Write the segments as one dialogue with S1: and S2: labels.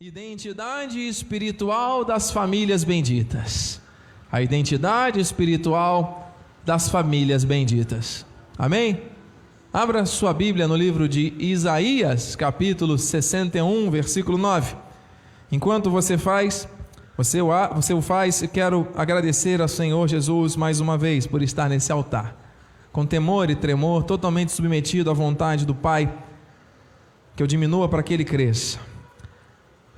S1: Identidade espiritual das famílias benditas. A identidade espiritual das famílias benditas. Amém? Abra sua Bíblia no livro de Isaías, capítulo 61, versículo 9. Enquanto você faz, você o, você o faz, eu quero agradecer ao Senhor Jesus mais uma vez por estar nesse altar. Com temor e tremor, totalmente submetido à vontade do Pai, que eu diminua para que ele cresça.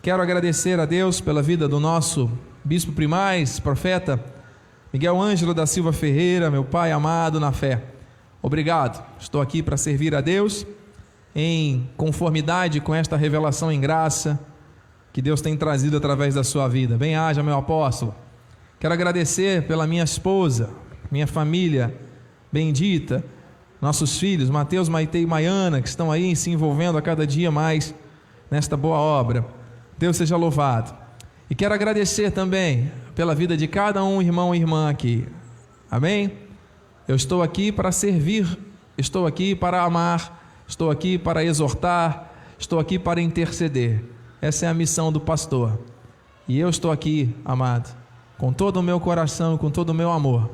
S1: Quero agradecer a Deus pela vida do nosso bispo primaz, profeta Miguel Ângelo da Silva Ferreira, meu pai amado na fé. Obrigado. Estou aqui para servir a Deus em conformidade com esta revelação em graça que Deus tem trazido através da sua vida. Bem-haja, meu apóstolo. Quero agradecer pela minha esposa, minha família bendita, nossos filhos, Mateus, Maite e Maiana, que estão aí se envolvendo a cada dia mais nesta boa obra. Deus seja louvado. E quero agradecer também pela vida de cada um irmão e irmã aqui. Amém? Eu estou aqui para servir, estou aqui para amar, estou aqui para exortar, estou aqui para interceder. Essa é a missão do pastor. E eu estou aqui, amado, com todo o meu coração, com todo o meu amor.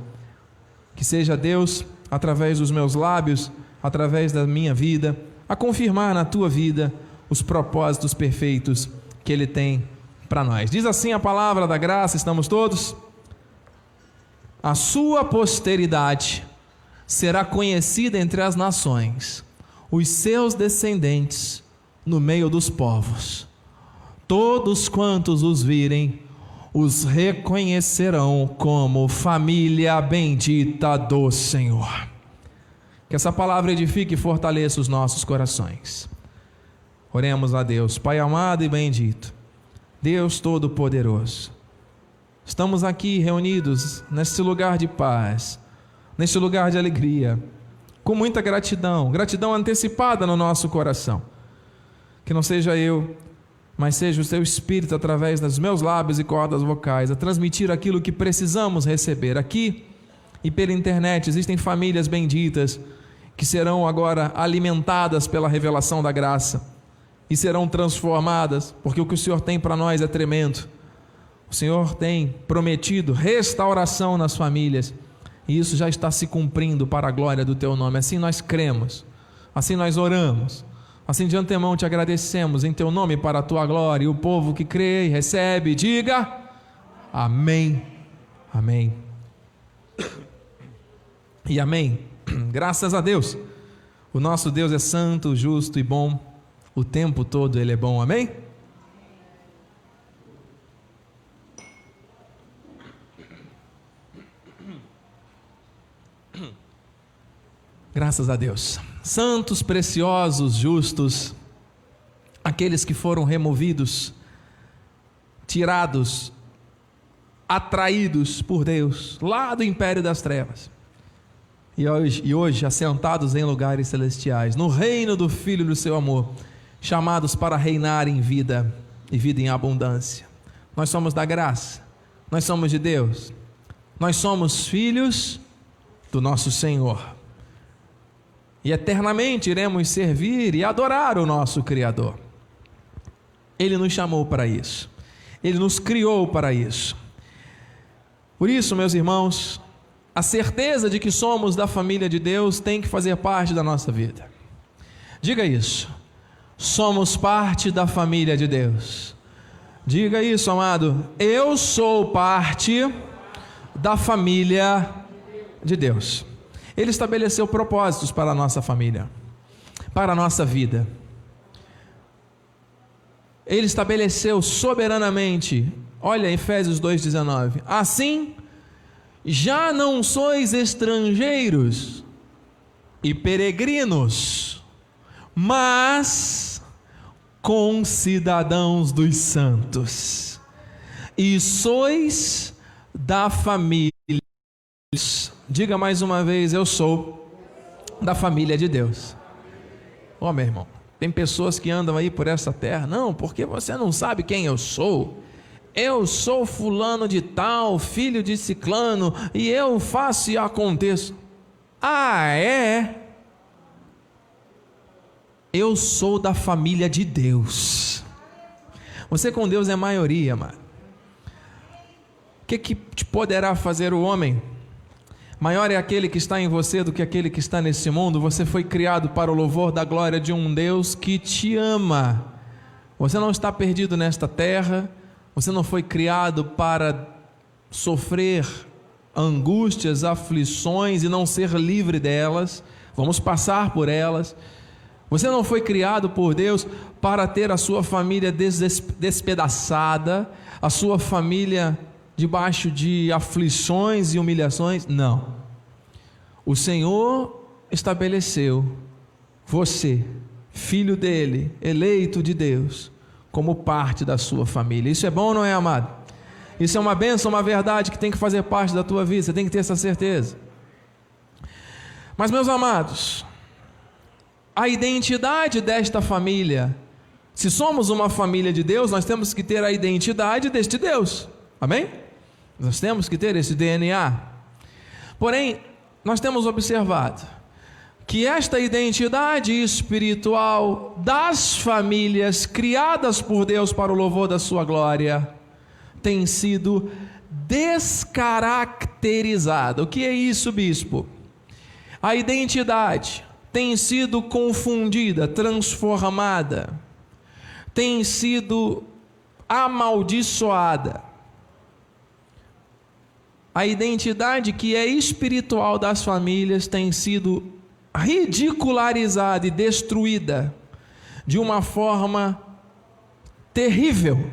S1: Que seja Deus, através dos meus lábios, através da minha vida, a confirmar na tua vida os propósitos perfeitos que Ele tem para nós. Diz assim a palavra da graça, estamos todos? A sua posteridade será conhecida entre as nações, os seus descendentes no meio dos povos. Todos quantos os virem, os reconhecerão como família bendita do Senhor. Que essa palavra edifique e fortaleça os nossos corações. Oremos a Deus, Pai amado e bendito, Deus Todo-Poderoso. Estamos aqui reunidos neste lugar de paz, neste lugar de alegria, com muita gratidão, gratidão antecipada no nosso coração. Que não seja eu, mas seja o Seu Espírito através dos meus lábios e cordas vocais a transmitir aquilo que precisamos receber aqui e pela internet. Existem famílias benditas que serão agora alimentadas pela revelação da graça e serão transformadas, porque o que o Senhor tem para nós é tremendo. O Senhor tem prometido restauração nas famílias, e isso já está se cumprindo para a glória do teu nome. Assim nós cremos, assim nós oramos, assim de antemão te agradecemos em teu nome para a tua glória. E o povo que crê e recebe, diga amém. Amém. E amém. Graças a Deus. O nosso Deus é santo, justo e bom o tempo todo Ele é bom, amém? Graças a Deus. Santos, preciosos, justos, aqueles que foram removidos, tirados, atraídos por Deus, lá do império das trevas e hoje, e hoje assentados em lugares celestiais, no reino do Filho do seu amor chamados para reinar em vida e vida em abundância. Nós somos da graça, nós somos de Deus, nós somos filhos do nosso Senhor. E eternamente iremos servir e adorar o nosso Criador. Ele nos chamou para isso, ele nos criou para isso. Por isso, meus irmãos, a certeza de que somos da família de Deus tem que fazer parte da nossa vida. Diga isso somos parte da família de Deus. Diga isso, amado. Eu sou parte da família de Deus. Ele estabeleceu propósitos para a nossa família, para a nossa vida. Ele estabeleceu soberanamente, olha Efésios 2,19: Assim, já não sois estrangeiros e peregrinos, mas concidadãos dos santos, e sois da família. Diga mais uma vez: Eu sou da família de Deus. Ó, oh, meu irmão, tem pessoas que andam aí por essa terra, não, porque você não sabe quem eu sou. Eu sou fulano de tal, filho de ciclano, e eu faço e aconteço. Ah, é? Eu sou da família de Deus. Você com Deus é maioria, mano. O que, que te poderá fazer o homem? Maior é aquele que está em você do que aquele que está nesse mundo. Você foi criado para o louvor da glória de um Deus que te ama. Você não está perdido nesta terra. Você não foi criado para sofrer angústias, aflições e não ser livre delas. Vamos passar por elas. Você não foi criado por Deus para ter a sua família despedaçada, a sua família debaixo de aflições e humilhações. Não. O Senhor estabeleceu você, filho dele, eleito de Deus, como parte da sua família. Isso é bom não é, amado? Isso é uma benção, uma verdade que tem que fazer parte da tua vida, você tem que ter essa certeza. Mas, meus amados, a identidade desta família, se somos uma família de Deus, nós temos que ter a identidade deste Deus, amém? Nós temos que ter esse DNA. Porém, nós temos observado que esta identidade espiritual das famílias criadas por Deus para o louvor da sua glória tem sido descaracterizada. O que é isso, bispo? A identidade tem sido confundida, transformada, tem sido amaldiçoada a identidade que é espiritual das famílias tem sido ridicularizada e destruída de uma forma terrível.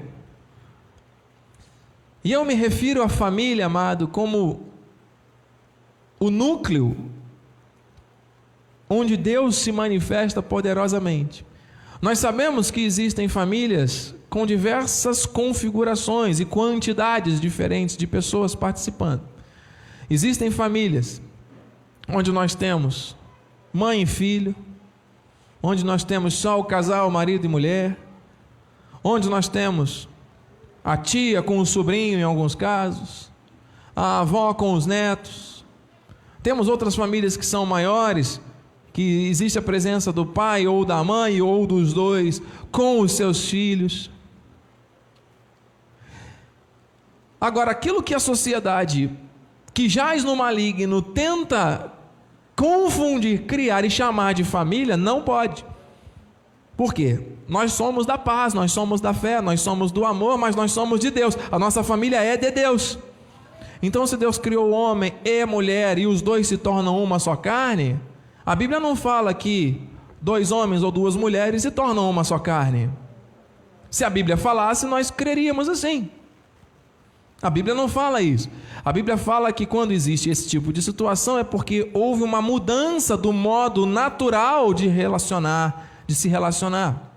S1: E eu me refiro à família, amado, como o núcleo onde Deus se manifesta poderosamente. Nós sabemos que existem famílias com diversas configurações e quantidades diferentes de pessoas participando. Existem famílias onde nós temos mãe e filho, onde nós temos só o casal, marido e mulher, onde nós temos a tia com o sobrinho em alguns casos, a avó com os netos. Temos outras famílias que são maiores, que existe a presença do pai ou da mãe ou dos dois com os seus filhos. Agora, aquilo que a sociedade que jaz no maligno tenta confundir, criar e chamar de família, não pode. Por quê? Nós somos da paz, nós somos da fé, nós somos do amor, mas nós somos de Deus. A nossa família é de Deus. Então, se Deus criou o homem e a mulher e os dois se tornam uma só carne, a Bíblia não fala que dois homens ou duas mulheres se tornam uma só carne. Se a Bíblia falasse, nós creríamos assim. A Bíblia não fala isso. A Bíblia fala que quando existe esse tipo de situação é porque houve uma mudança do modo natural de relacionar, de se relacionar.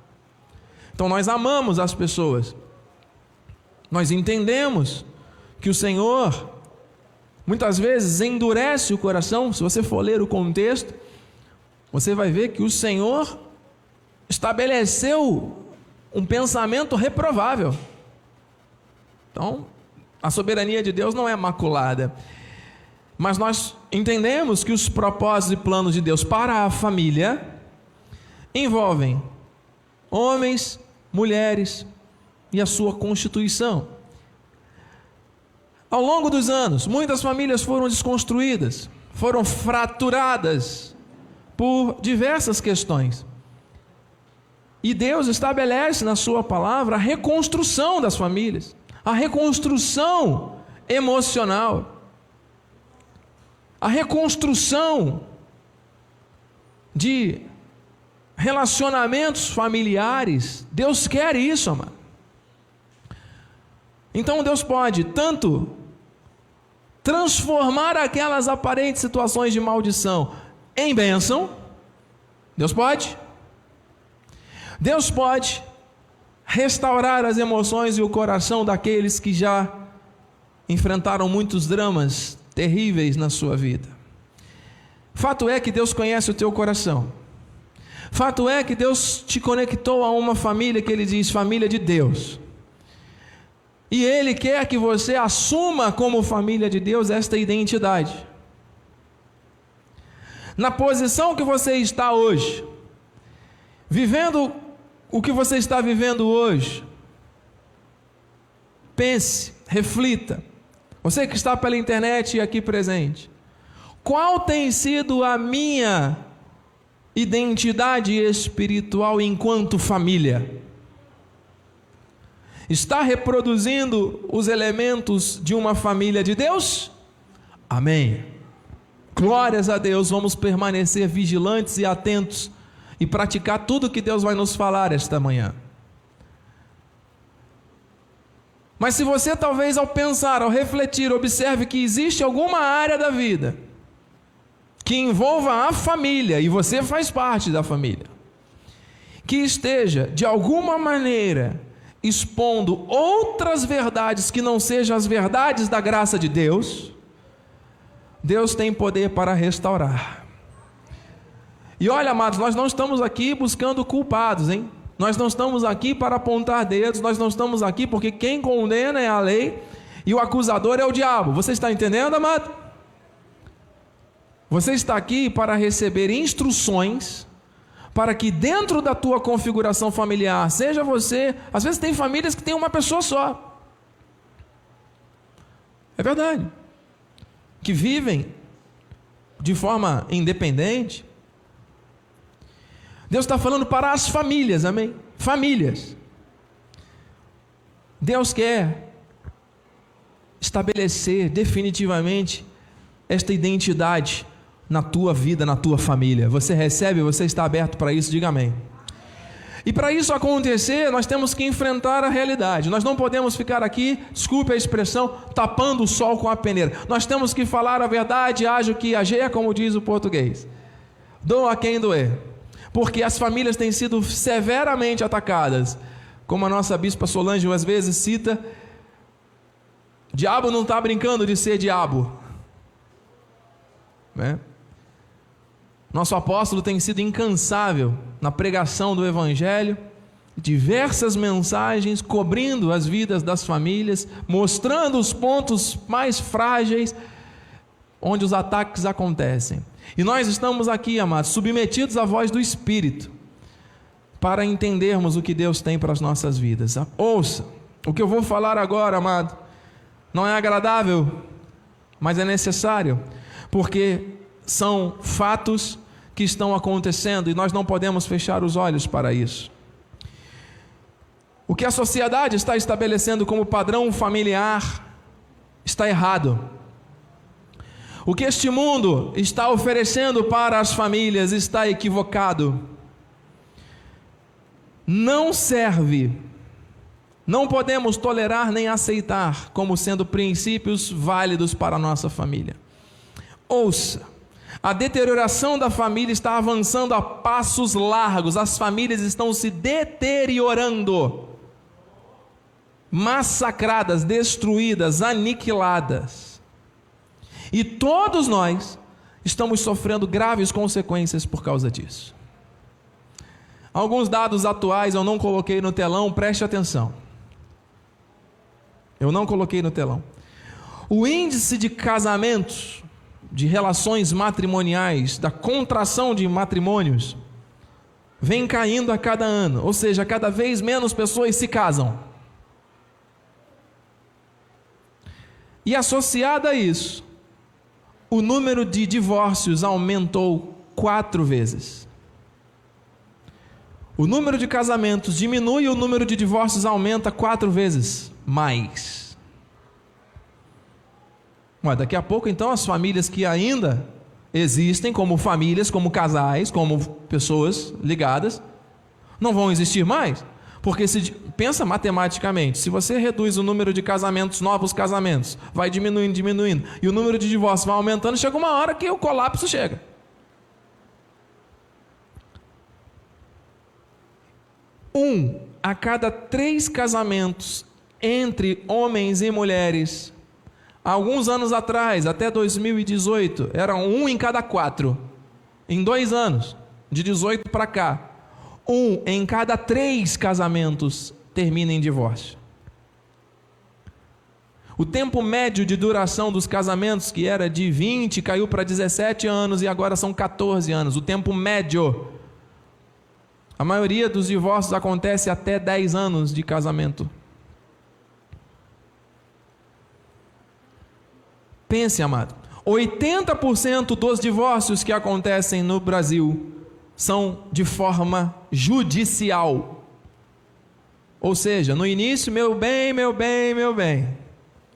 S1: Então nós amamos as pessoas. Nós entendemos que o Senhor muitas vezes endurece o coração, se você for ler o contexto, você vai ver que o Senhor estabeleceu um pensamento reprovável. Então, a soberania de Deus não é maculada. Mas nós entendemos que os propósitos e planos de Deus para a família envolvem homens, mulheres e a sua constituição. Ao longo dos anos, muitas famílias foram desconstruídas, foram fraturadas por diversas questões. E Deus estabelece na Sua palavra a reconstrução das famílias, a reconstrução emocional, a reconstrução de relacionamentos familiares. Deus quer isso, amado. Então Deus pode tanto transformar aquelas aparentes situações de maldição em bênção. Deus pode. Deus pode restaurar as emoções e o coração daqueles que já enfrentaram muitos dramas terríveis na sua vida. Fato é que Deus conhece o teu coração. Fato é que Deus te conectou a uma família que Ele diz família de Deus. E Ele quer que você assuma como família de Deus esta identidade na posição que você está hoje, vivendo o que você está vivendo hoje, Pense, reflita. Você que está pela internet e aqui presente. Qual tem sido a minha identidade espiritual enquanto família? Está reproduzindo os elementos de uma família de Deus? Amém. Glórias a Deus, vamos permanecer vigilantes e atentos e praticar tudo que Deus vai nos falar esta manhã. Mas se você talvez ao pensar, ao refletir, observe que existe alguma área da vida que envolva a família e você faz parte da família, que esteja de alguma maneira expondo outras verdades que não sejam as verdades da graça de Deus, Deus tem poder para restaurar. E olha, amados, nós não estamos aqui buscando culpados, hein? Nós não estamos aqui para apontar dedos, nós não estamos aqui porque quem condena é a lei e o acusador é o diabo. Você está entendendo, amado? Você está aqui para receber instruções para que dentro da tua configuração familiar, seja você, às vezes tem famílias que tem uma pessoa só. É verdade. Que vivem de forma independente. Deus está falando para as famílias, amém? Famílias. Deus quer estabelecer definitivamente esta identidade na tua vida, na tua família. Você recebe, você está aberto para isso, diga amém. E para isso acontecer, nós temos que enfrentar a realidade. Nós não podemos ficar aqui, desculpe a expressão, tapando o sol com a peneira. Nós temos que falar a verdade, haja que haja, como diz o português. Doa quem doer. Porque as famílias têm sido severamente atacadas. Como a nossa bispa Solange às vezes cita, diabo não está brincando de ser diabo. Né? Nosso apóstolo tem sido incansável na pregação do Evangelho, diversas mensagens cobrindo as vidas das famílias, mostrando os pontos mais frágeis onde os ataques acontecem. E nós estamos aqui, amados, submetidos à voz do Espírito, para entendermos o que Deus tem para as nossas vidas. Ouça, o que eu vou falar agora, amado, não é agradável, mas é necessário, porque são fatos que estão acontecendo e nós não podemos fechar os olhos para isso. O que a sociedade está estabelecendo como padrão familiar está errado. O que este mundo está oferecendo para as famílias está equivocado. Não serve. Não podemos tolerar nem aceitar como sendo princípios válidos para a nossa família. Ouça a deterioração da família está avançando a passos largos, as famílias estão se deteriorando, massacradas, destruídas, aniquiladas. E todos nós estamos sofrendo graves consequências por causa disso. Alguns dados atuais eu não coloquei no telão, preste atenção. Eu não coloquei no telão. O índice de casamentos de relações matrimoniais, da contração de matrimônios, vem caindo a cada ano, ou seja, cada vez menos pessoas se casam. E associado a isso, o número de divórcios aumentou quatro vezes. O número de casamentos diminui e o número de divórcios aumenta quatro vezes mais. Mas daqui a pouco, então, as famílias que ainda existem como famílias, como casais, como pessoas ligadas, não vão existir mais. Porque se pensa matematicamente, se você reduz o número de casamentos, novos casamentos, vai diminuindo, diminuindo, e o número de divórcios vai aumentando, chega uma hora que o colapso chega. Um a cada três casamentos entre homens e mulheres alguns anos atrás, até 2018, era um em cada quatro. Em dois anos, de 18 para cá, um em cada três casamentos termina em divórcio. O tempo médio de duração dos casamentos, que era de 20, caiu para 17 anos e agora são 14 anos. O tempo médio. A maioria dos divórcios acontece até 10 anos de casamento. Pense, amado. 80% dos divórcios que acontecem no Brasil são de forma judicial. Ou seja, no início, meu bem, meu bem, meu bem.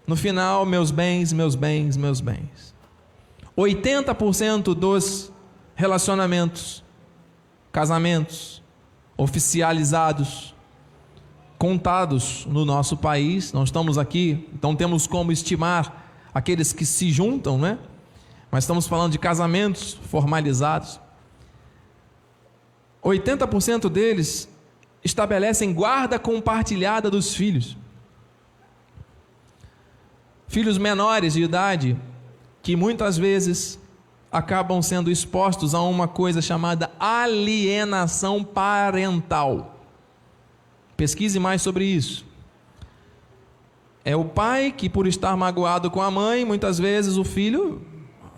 S1: No final, meus bens, meus bens, meus bens. 80% dos relacionamentos, casamentos oficializados, contados no nosso país, não estamos aqui, então temos como estimar aqueles que se juntam, né? Mas estamos falando de casamentos formalizados. 80% deles estabelecem guarda compartilhada dos filhos. Filhos menores de idade que muitas vezes acabam sendo expostos a uma coisa chamada alienação parental. Pesquise mais sobre isso. É o pai que, por estar magoado com a mãe, muitas vezes o filho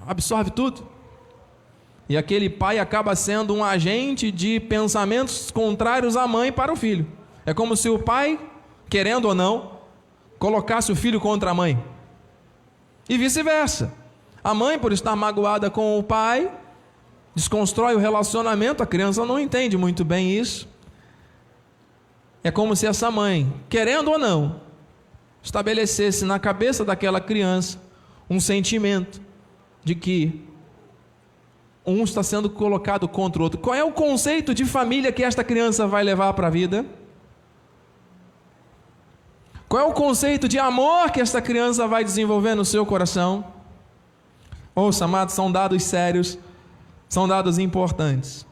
S1: absorve tudo. E aquele pai acaba sendo um agente de pensamentos contrários à mãe para o filho. É como se o pai, querendo ou não, colocasse o filho contra a mãe. E vice-versa. A mãe, por estar magoada com o pai, desconstrói o relacionamento, a criança não entende muito bem isso. É como se essa mãe, querendo ou não, estabelecesse na cabeça daquela criança um sentimento de que um está sendo colocado contra o outro. Qual é o conceito de família que esta criança vai levar para a vida? Qual é o conceito de amor que esta criança vai desenvolver no seu coração? Ouça, amados, são dados sérios, são dados importantes.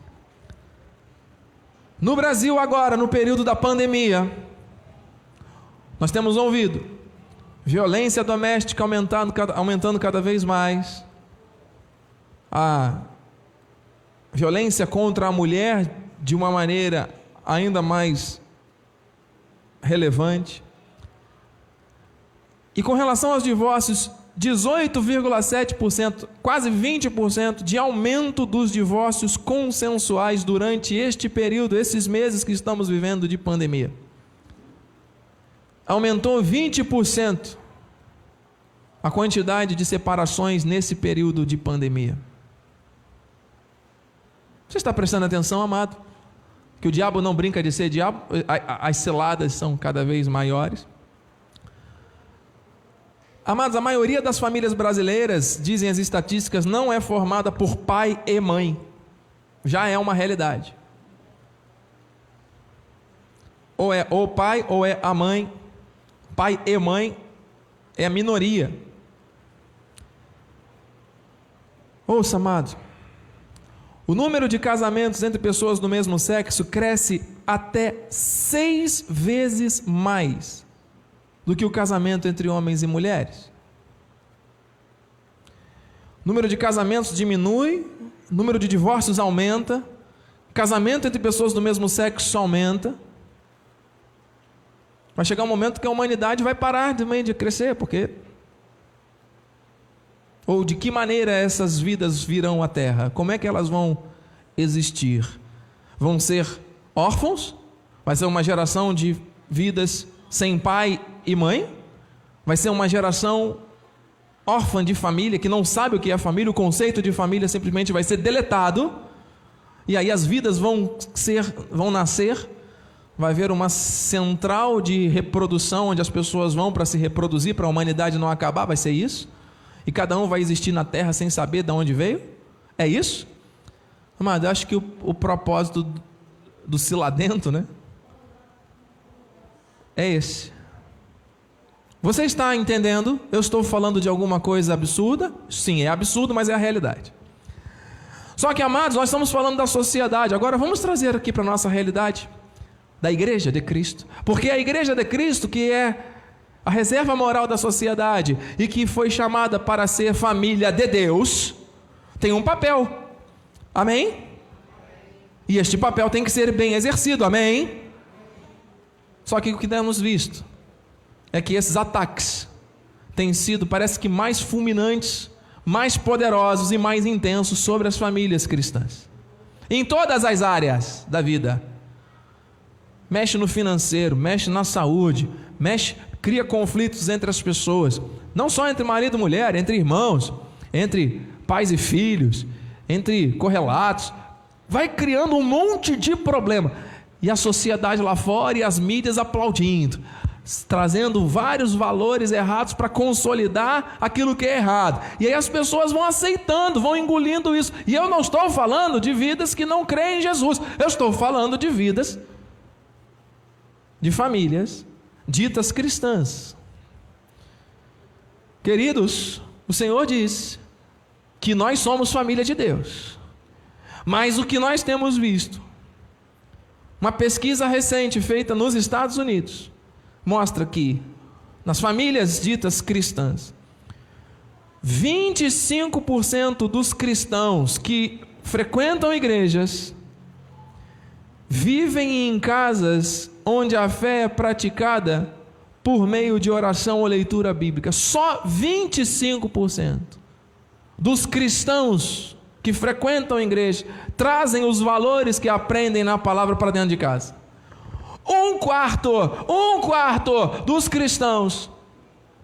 S1: No Brasil, agora, no período da pandemia, nós temos ouvido violência doméstica aumentando, aumentando cada vez mais, a violência contra a mulher de uma maneira ainda mais relevante. E com relação aos divórcios, 18,7%, quase 20% de aumento dos divórcios consensuais durante este período, esses meses que estamos vivendo de pandemia aumentou 20% a quantidade de separações nesse período de pandemia. Você está prestando atenção, amado? Que o diabo não brinca de ser diabo, as celadas são cada vez maiores. Amados, a maioria das famílias brasileiras, dizem as estatísticas, não é formada por pai e mãe. Já é uma realidade. Ou é o pai ou é a mãe pai e mãe é a minoria. Ouça, amado. O número de casamentos entre pessoas do mesmo sexo cresce até seis vezes mais do que o casamento entre homens e mulheres. O número de casamentos diminui, o número de divórcios aumenta, casamento entre pessoas do mesmo sexo aumenta. Vai chegar um momento que a humanidade vai parar também de crescer, porque. Ou de que maneira essas vidas virão à Terra? Como é que elas vão existir? Vão ser órfãos? Vai ser uma geração de vidas sem pai e mãe? Vai ser uma geração órfã de família, que não sabe o que é família, o conceito de família simplesmente vai ser deletado, e aí as vidas vão ser, vão nascer vai haver uma central de reprodução onde as pessoas vão para se reproduzir, para a humanidade não acabar, vai ser isso? E cada um vai existir na Terra sem saber de onde veio? É isso? Amado, eu acho que o, o propósito do, do siladento, né? É esse. Você está entendendo? Eu estou falando de alguma coisa absurda? Sim, é absurdo, mas é a realidade. Só que, amados, nós estamos falando da sociedade. Agora vamos trazer aqui para a nossa realidade da igreja de Cristo. Porque a igreja de Cristo, que é a reserva moral da sociedade e que foi chamada para ser família de Deus, tem um papel. Amém? E este papel tem que ser bem exercido. Amém? Só que o que temos visto é que esses ataques têm sido, parece que mais fulminantes, mais poderosos e mais intensos sobre as famílias cristãs. Em todas as áreas da vida mexe no financeiro, mexe na saúde, mexe cria conflitos entre as pessoas, não só entre marido e mulher, entre irmãos, entre pais e filhos, entre correlatos, vai criando um monte de problema. E a sociedade lá fora e as mídias aplaudindo, trazendo vários valores errados para consolidar aquilo que é errado. E aí as pessoas vão aceitando, vão engolindo isso. E eu não estou falando de vidas que não creem em Jesus, eu estou falando de vidas de famílias ditas cristãs. Queridos, o Senhor diz que nós somos família de Deus. Mas o que nós temos visto, uma pesquisa recente feita nos Estados Unidos, mostra que nas famílias ditas cristãs, 25% dos cristãos que frequentam igrejas vivem em casas onde a fé é praticada por meio de oração ou leitura bíblica. Só 25% dos cristãos que frequentam a igreja trazem os valores que aprendem na palavra para dentro de casa. Um quarto, um quarto dos cristãos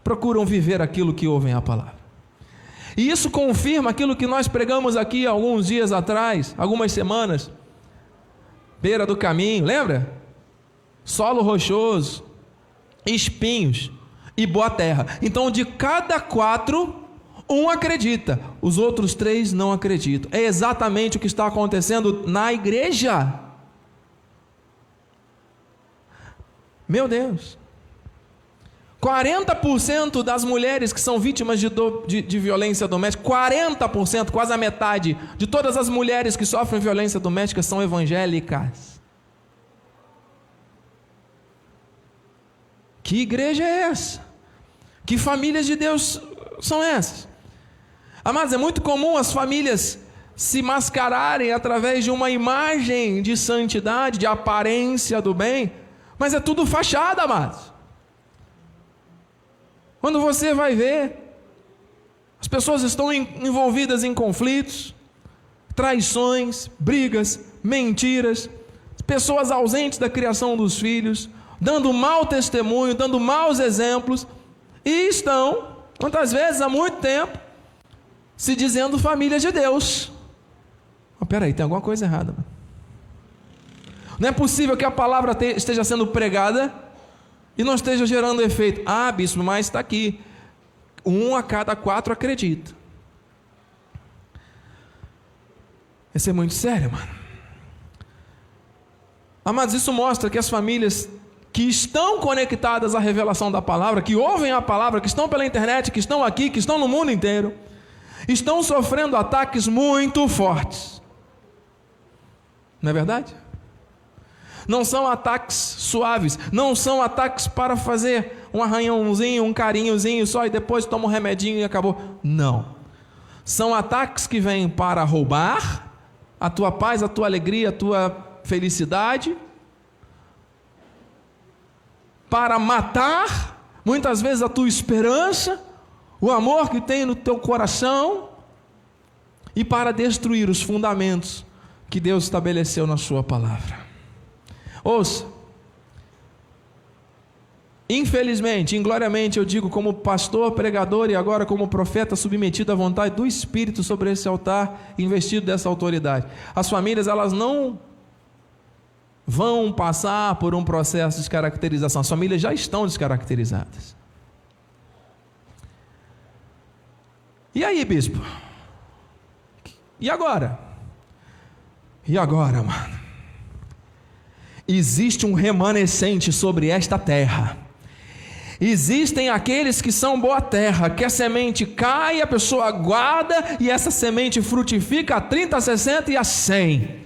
S1: procuram viver aquilo que ouvem a palavra. E isso confirma aquilo que nós pregamos aqui alguns dias atrás, algumas semanas. Beira do caminho, lembra? Solo rochoso, espinhos e boa terra. Então, de cada quatro, um acredita, os outros três não acreditam. É exatamente o que está acontecendo na igreja. Meu Deus. 40% das mulheres que são vítimas de, do, de, de, violência doméstica, 40%, quase a metade de todas as mulheres que sofrem violência doméstica são evangélicas. Que igreja é essa? Que famílias de Deus são essas? Amados, é muito comum as famílias se mascararem através de uma imagem de santidade, de aparência do bem, mas é tudo fachada, amados. Quando você vai ver, as pessoas estão envolvidas em conflitos, traições, brigas, mentiras, pessoas ausentes da criação dos filhos, dando mau testemunho, dando maus exemplos, e estão, quantas vezes, há muito tempo, se dizendo família de Deus. Oh, peraí, tem alguma coisa errada. Não é possível que a palavra te, esteja sendo pregada e não esteja gerando efeito. Ah, bispo, mas está aqui. Um a cada quatro acredita. Isso é muito sério, mano. Amados, isso mostra que as famílias que estão conectadas à revelação da palavra, que ouvem a palavra, que estão pela internet, que estão aqui, que estão no mundo inteiro, estão sofrendo ataques muito fortes. Não é verdade? Não são ataques suaves, não são ataques para fazer um arranhãozinho, um carinhozinho só e depois toma um remedinho e acabou. Não. São ataques que vêm para roubar a tua paz, a tua alegria, a tua felicidade, para matar muitas vezes a tua esperança, o amor que tem no teu coração e para destruir os fundamentos que Deus estabeleceu na Sua palavra. Ouça, infelizmente, ingloriamente, eu digo como pastor, pregador e agora como profeta submetido à vontade do Espírito sobre esse altar, investido dessa autoridade. As famílias, elas não vão passar por um processo de descaracterização, as famílias já estão descaracterizadas. E aí, bispo? E agora? E agora, mano? Existe um remanescente sobre esta terra. Existem aqueles que são boa terra, que a semente cai, a pessoa guarda e essa semente frutifica a 30, a 60 e a 100.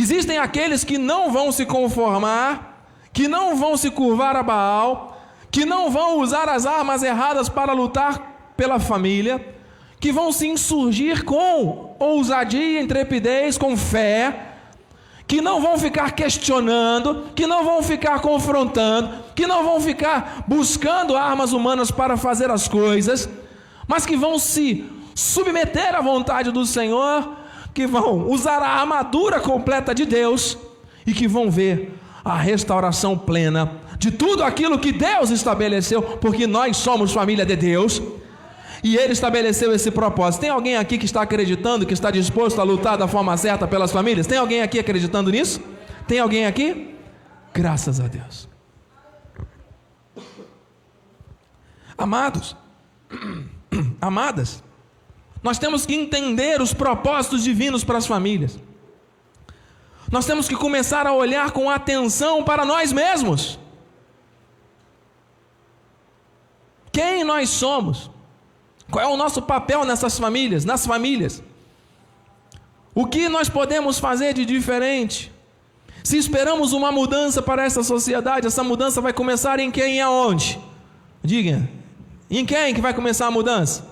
S1: Existem aqueles que não vão se conformar, que não vão se curvar a Baal, que não vão usar as armas erradas para lutar pela família, que vão se insurgir com ousadia, intrepidez, com fé, que não vão ficar questionando, que não vão ficar confrontando, que não vão ficar buscando armas humanas para fazer as coisas, mas que vão se submeter à vontade do Senhor, que vão usar a armadura completa de Deus e que vão ver a restauração plena de tudo aquilo que Deus estabeleceu, porque nós somos família de Deus. E ele estabeleceu esse propósito. Tem alguém aqui que está acreditando, que está disposto a lutar da forma certa pelas famílias? Tem alguém aqui acreditando nisso? Tem alguém aqui? Graças a Deus. Amados, amadas, nós temos que entender os propósitos divinos para as famílias. Nós temos que começar a olhar com atenção para nós mesmos. Quem nós somos? Qual é o nosso papel nessas famílias, nas famílias? O que nós podemos fazer de diferente? Se esperamos uma mudança para essa sociedade, essa mudança vai começar em quem e aonde? Diga, em quem que vai começar a mudança?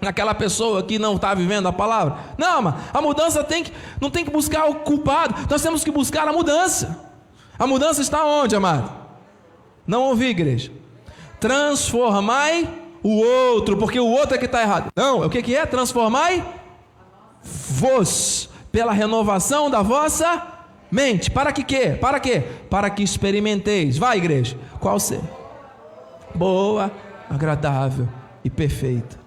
S1: Naquela pessoa que não está vivendo a palavra? Não, mas a mudança tem que, não tem que buscar o culpado, nós temos que buscar a mudança. A mudança está onde, amado? Não ouvi, igreja. Transformai o outro, porque o outro é que está errado. Não, o que, que é? Transformai vos pela renovação da vossa mente. Para que quê? Para quê? Para que experimenteis. Vai, igreja. Qual ser? Boa, agradável e perfeita.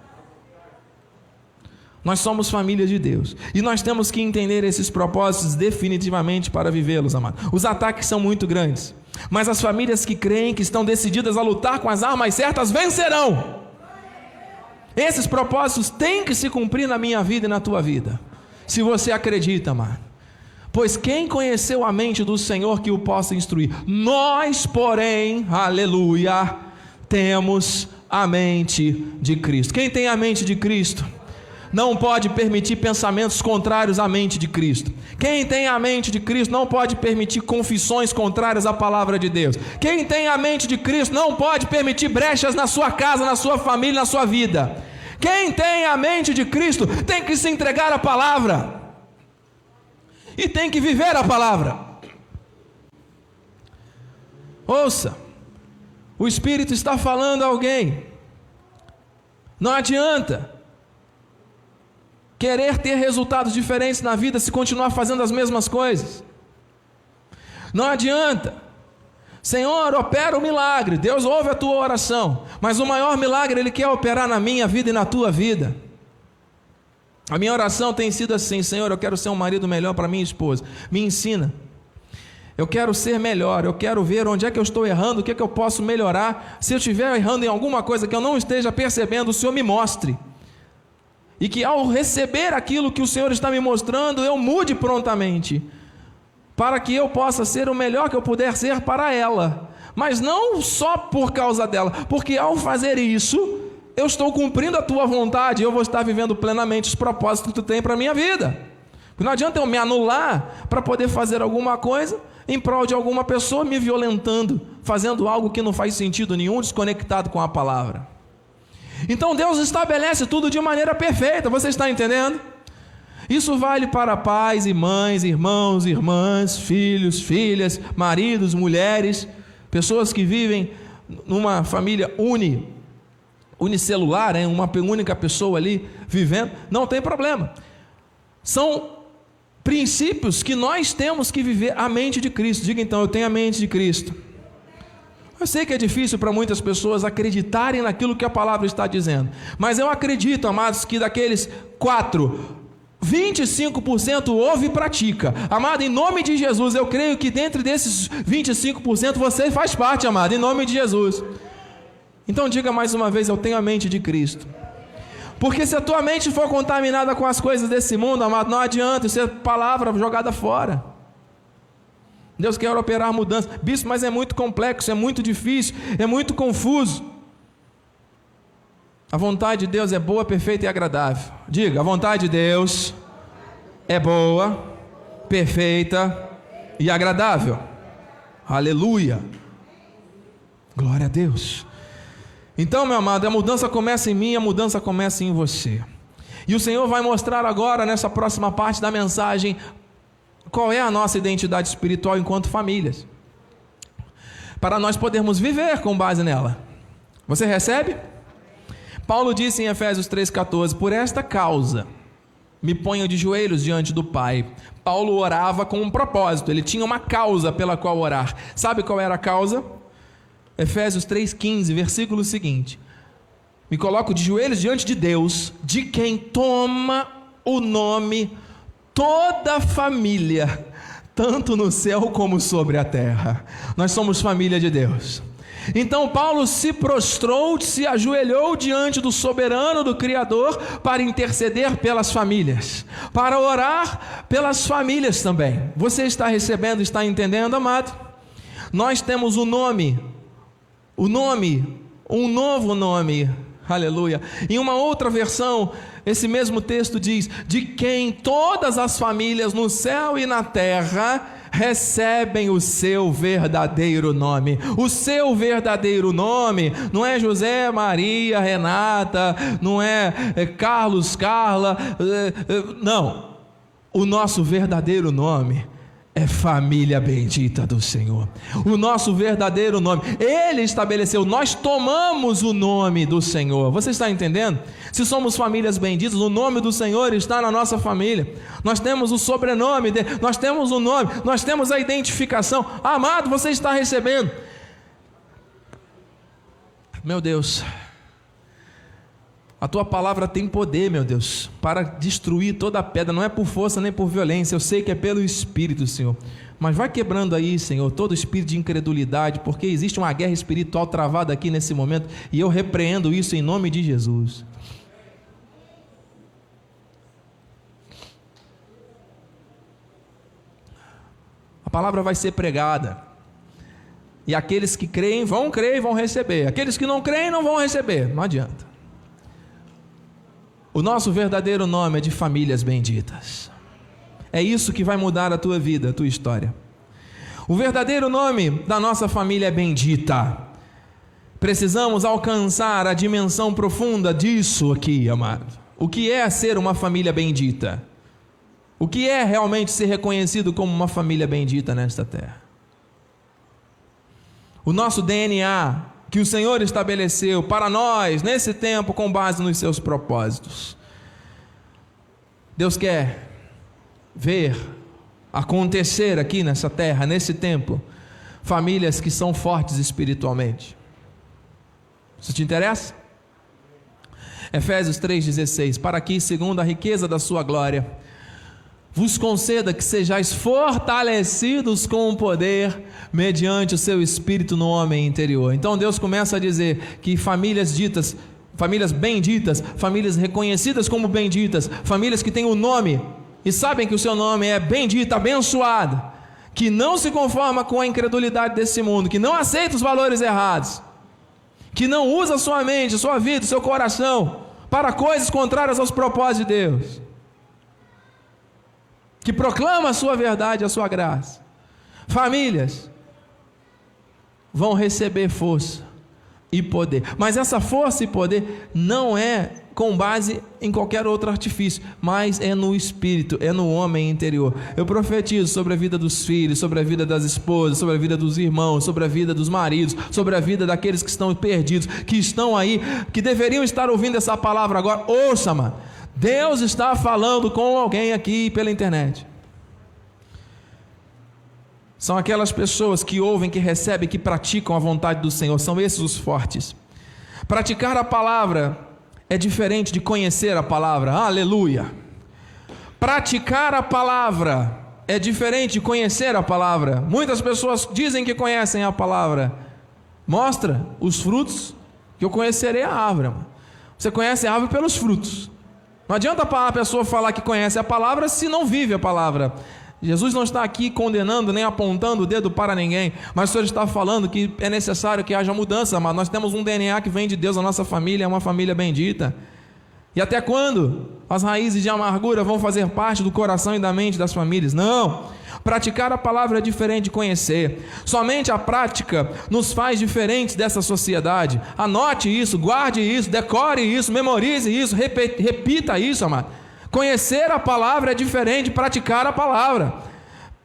S1: Nós somos família de Deus e nós temos que entender esses propósitos definitivamente para vivê-los, amado. Os ataques são muito grandes, mas as famílias que creem, que estão decididas a lutar com as armas certas, vencerão. Esses propósitos têm que se cumprir na minha vida e na tua vida, se você acredita, amado. Pois quem conheceu a mente do Senhor que o possa instruir? Nós, porém, aleluia, temos a mente de Cristo. Quem tem a mente de Cristo? Não pode permitir pensamentos contrários à mente de Cristo. Quem tem a mente de Cristo não pode permitir confissões contrárias à palavra de Deus. Quem tem a mente de Cristo não pode permitir brechas na sua casa, na sua família, na sua vida. Quem tem a mente de Cristo tem que se entregar à palavra e tem que viver a palavra. Ouça, o Espírito está falando a alguém. Não adianta querer ter resultados diferentes na vida se continuar fazendo as mesmas coisas. Não adianta. Senhor, opera o milagre. Deus ouve a tua oração. Mas o maior milagre Ele quer operar na minha vida e na tua vida. A minha oração tem sido assim: Senhor, eu quero ser um marido melhor para minha esposa. Me ensina. Eu quero ser melhor, eu quero ver onde é que eu estou errando, o que é que eu posso melhorar. Se eu estiver errando em alguma coisa que eu não esteja percebendo, o Senhor me mostre e que ao receber aquilo que o Senhor está me mostrando, eu mude prontamente, para que eu possa ser o melhor que eu puder ser para ela, mas não só por causa dela, porque ao fazer isso, eu estou cumprindo a tua vontade, eu vou estar vivendo plenamente os propósitos que tu tem para a minha vida. Não adianta eu me anular para poder fazer alguma coisa em prol de alguma pessoa me violentando, fazendo algo que não faz sentido nenhum, desconectado com a palavra. Então Deus estabelece tudo de maneira perfeita, você está entendendo? Isso vale para pais e mães, irmãos, irmãs, filhos, filhas, maridos, mulheres, pessoas que vivem numa família uni, unicelular, hein? uma única pessoa ali vivendo, não tem problema. São princípios que nós temos que viver a mente de Cristo. Diga então, eu tenho a mente de Cristo. Eu sei que é difícil para muitas pessoas acreditarem naquilo que a palavra está dizendo, mas eu acredito, amados, que daqueles quatro, 25% ouve e pratica. Amado, em nome de Jesus, eu creio que dentro desses 25% você faz parte, amado, em nome de Jesus. Então diga mais uma vez: eu tenho a mente de Cristo. Porque se a tua mente for contaminada com as coisas desse mundo, amado, não adianta, isso é palavra jogada fora. Deus quer operar mudança. Bispo, mas é muito complexo, é muito difícil, é muito confuso. A vontade de Deus é boa, perfeita e agradável. Diga, a vontade de Deus é boa, perfeita e agradável. Aleluia. Glória a Deus. Então, meu amado, a mudança começa em mim, a mudança começa em você. E o Senhor vai mostrar agora, nessa próxima parte da mensagem, qual é a nossa identidade espiritual enquanto famílias, para nós podermos viver com base nela. Você recebe? Paulo disse em Efésios 3,14: Por esta causa me ponho de joelhos diante do Pai. Paulo orava com um propósito, ele tinha uma causa pela qual orar. Sabe qual era a causa? Efésios 3,15, versículo seguinte. Me coloco de joelhos diante de Deus, de quem toma o nome toda a família, tanto no céu como sobre a terra. Nós somos família de Deus. Então Paulo se prostrou, se ajoelhou diante do soberano, do Criador, para interceder pelas famílias, para orar pelas famílias também. Você está recebendo, está entendendo, amado? Nós temos o um nome, o nome, um novo nome, aleluia. Em uma outra versão, esse mesmo texto diz: De quem todas as famílias no céu e na terra recebem o seu verdadeiro nome. O seu verdadeiro nome não é José, Maria, Renata, não é, é Carlos, Carla, é, é, não. O nosso verdadeiro nome é família bendita do Senhor. O nosso verdadeiro nome, Ele estabeleceu, nós tomamos o nome do Senhor. Você está entendendo? Se somos famílias benditas, o nome do Senhor está na nossa família. Nós temos o sobrenome dele, nós temos o nome, nós temos a identificação. Amado, você está recebendo. Meu Deus. A tua palavra tem poder, meu Deus, para destruir toda a pedra, não é por força nem por violência, eu sei que é pelo Espírito, Senhor. Mas vai quebrando aí, Senhor, todo espírito de incredulidade, porque existe uma guerra espiritual travada aqui nesse momento, e eu repreendo isso em nome de Jesus. A palavra vai ser pregada. E aqueles que creem vão crer e vão receber. Aqueles que não creem não vão receber. Não adianta. O nosso verdadeiro nome é de famílias benditas. É isso que vai mudar a tua vida, a tua história. O verdadeiro nome da nossa família é bendita. Precisamos alcançar a dimensão profunda disso aqui, amado. O que é ser uma família bendita? O que é realmente ser reconhecido como uma família bendita nesta terra? O nosso DNA que o Senhor estabeleceu para nós nesse tempo com base nos seus propósitos. Deus quer ver acontecer aqui nessa terra, nesse tempo, famílias que são fortes espiritualmente. Isso te interessa? Efésios 3,16: Para que, segundo a riqueza da sua glória, vos conceda que sejais fortalecidos com o poder mediante o seu espírito no homem interior. Então Deus começa a dizer que famílias ditas, famílias benditas, famílias reconhecidas como benditas, famílias que têm o nome e sabem que o seu nome é bendita, abençoada, que não se conforma com a incredulidade desse mundo, que não aceita os valores errados, que não usa sua mente, sua vida, seu coração para coisas contrárias aos propósitos de Deus que proclama a sua verdade, a sua graça. Famílias vão receber força e poder, mas essa força e poder não é com base em qualquer outro artifício, mas é no espírito, é no homem interior. Eu profetizo sobre a vida dos filhos, sobre a vida das esposas, sobre a vida dos irmãos, sobre a vida dos maridos, sobre a vida daqueles que estão perdidos, que estão aí, que deveriam estar ouvindo essa palavra agora. Ouça, mano Deus está falando com alguém aqui pela internet. São aquelas pessoas que ouvem, que recebem, que praticam a vontade do Senhor. São esses os fortes. Praticar a palavra é diferente de conhecer a palavra. Aleluia. Praticar a palavra é diferente de conhecer a palavra. Muitas pessoas dizem que conhecem a palavra. Mostra os frutos que eu conhecerei a árvore. Você conhece a árvore pelos frutos. Não adianta a pessoa falar que conhece a palavra se não vive a palavra. Jesus não está aqui condenando nem apontando o dedo para ninguém, mas o Senhor está falando que é necessário que haja mudança, mas nós temos um DNA que vem de Deus, a nossa família é uma família bendita. E até quando as raízes de amargura vão fazer parte do coração e da mente das famílias? Não. Praticar a palavra é diferente de conhecer. Somente a prática nos faz diferentes dessa sociedade. Anote isso, guarde isso, decore isso, memorize isso, repita isso, amado. Conhecer a palavra é diferente de praticar a palavra.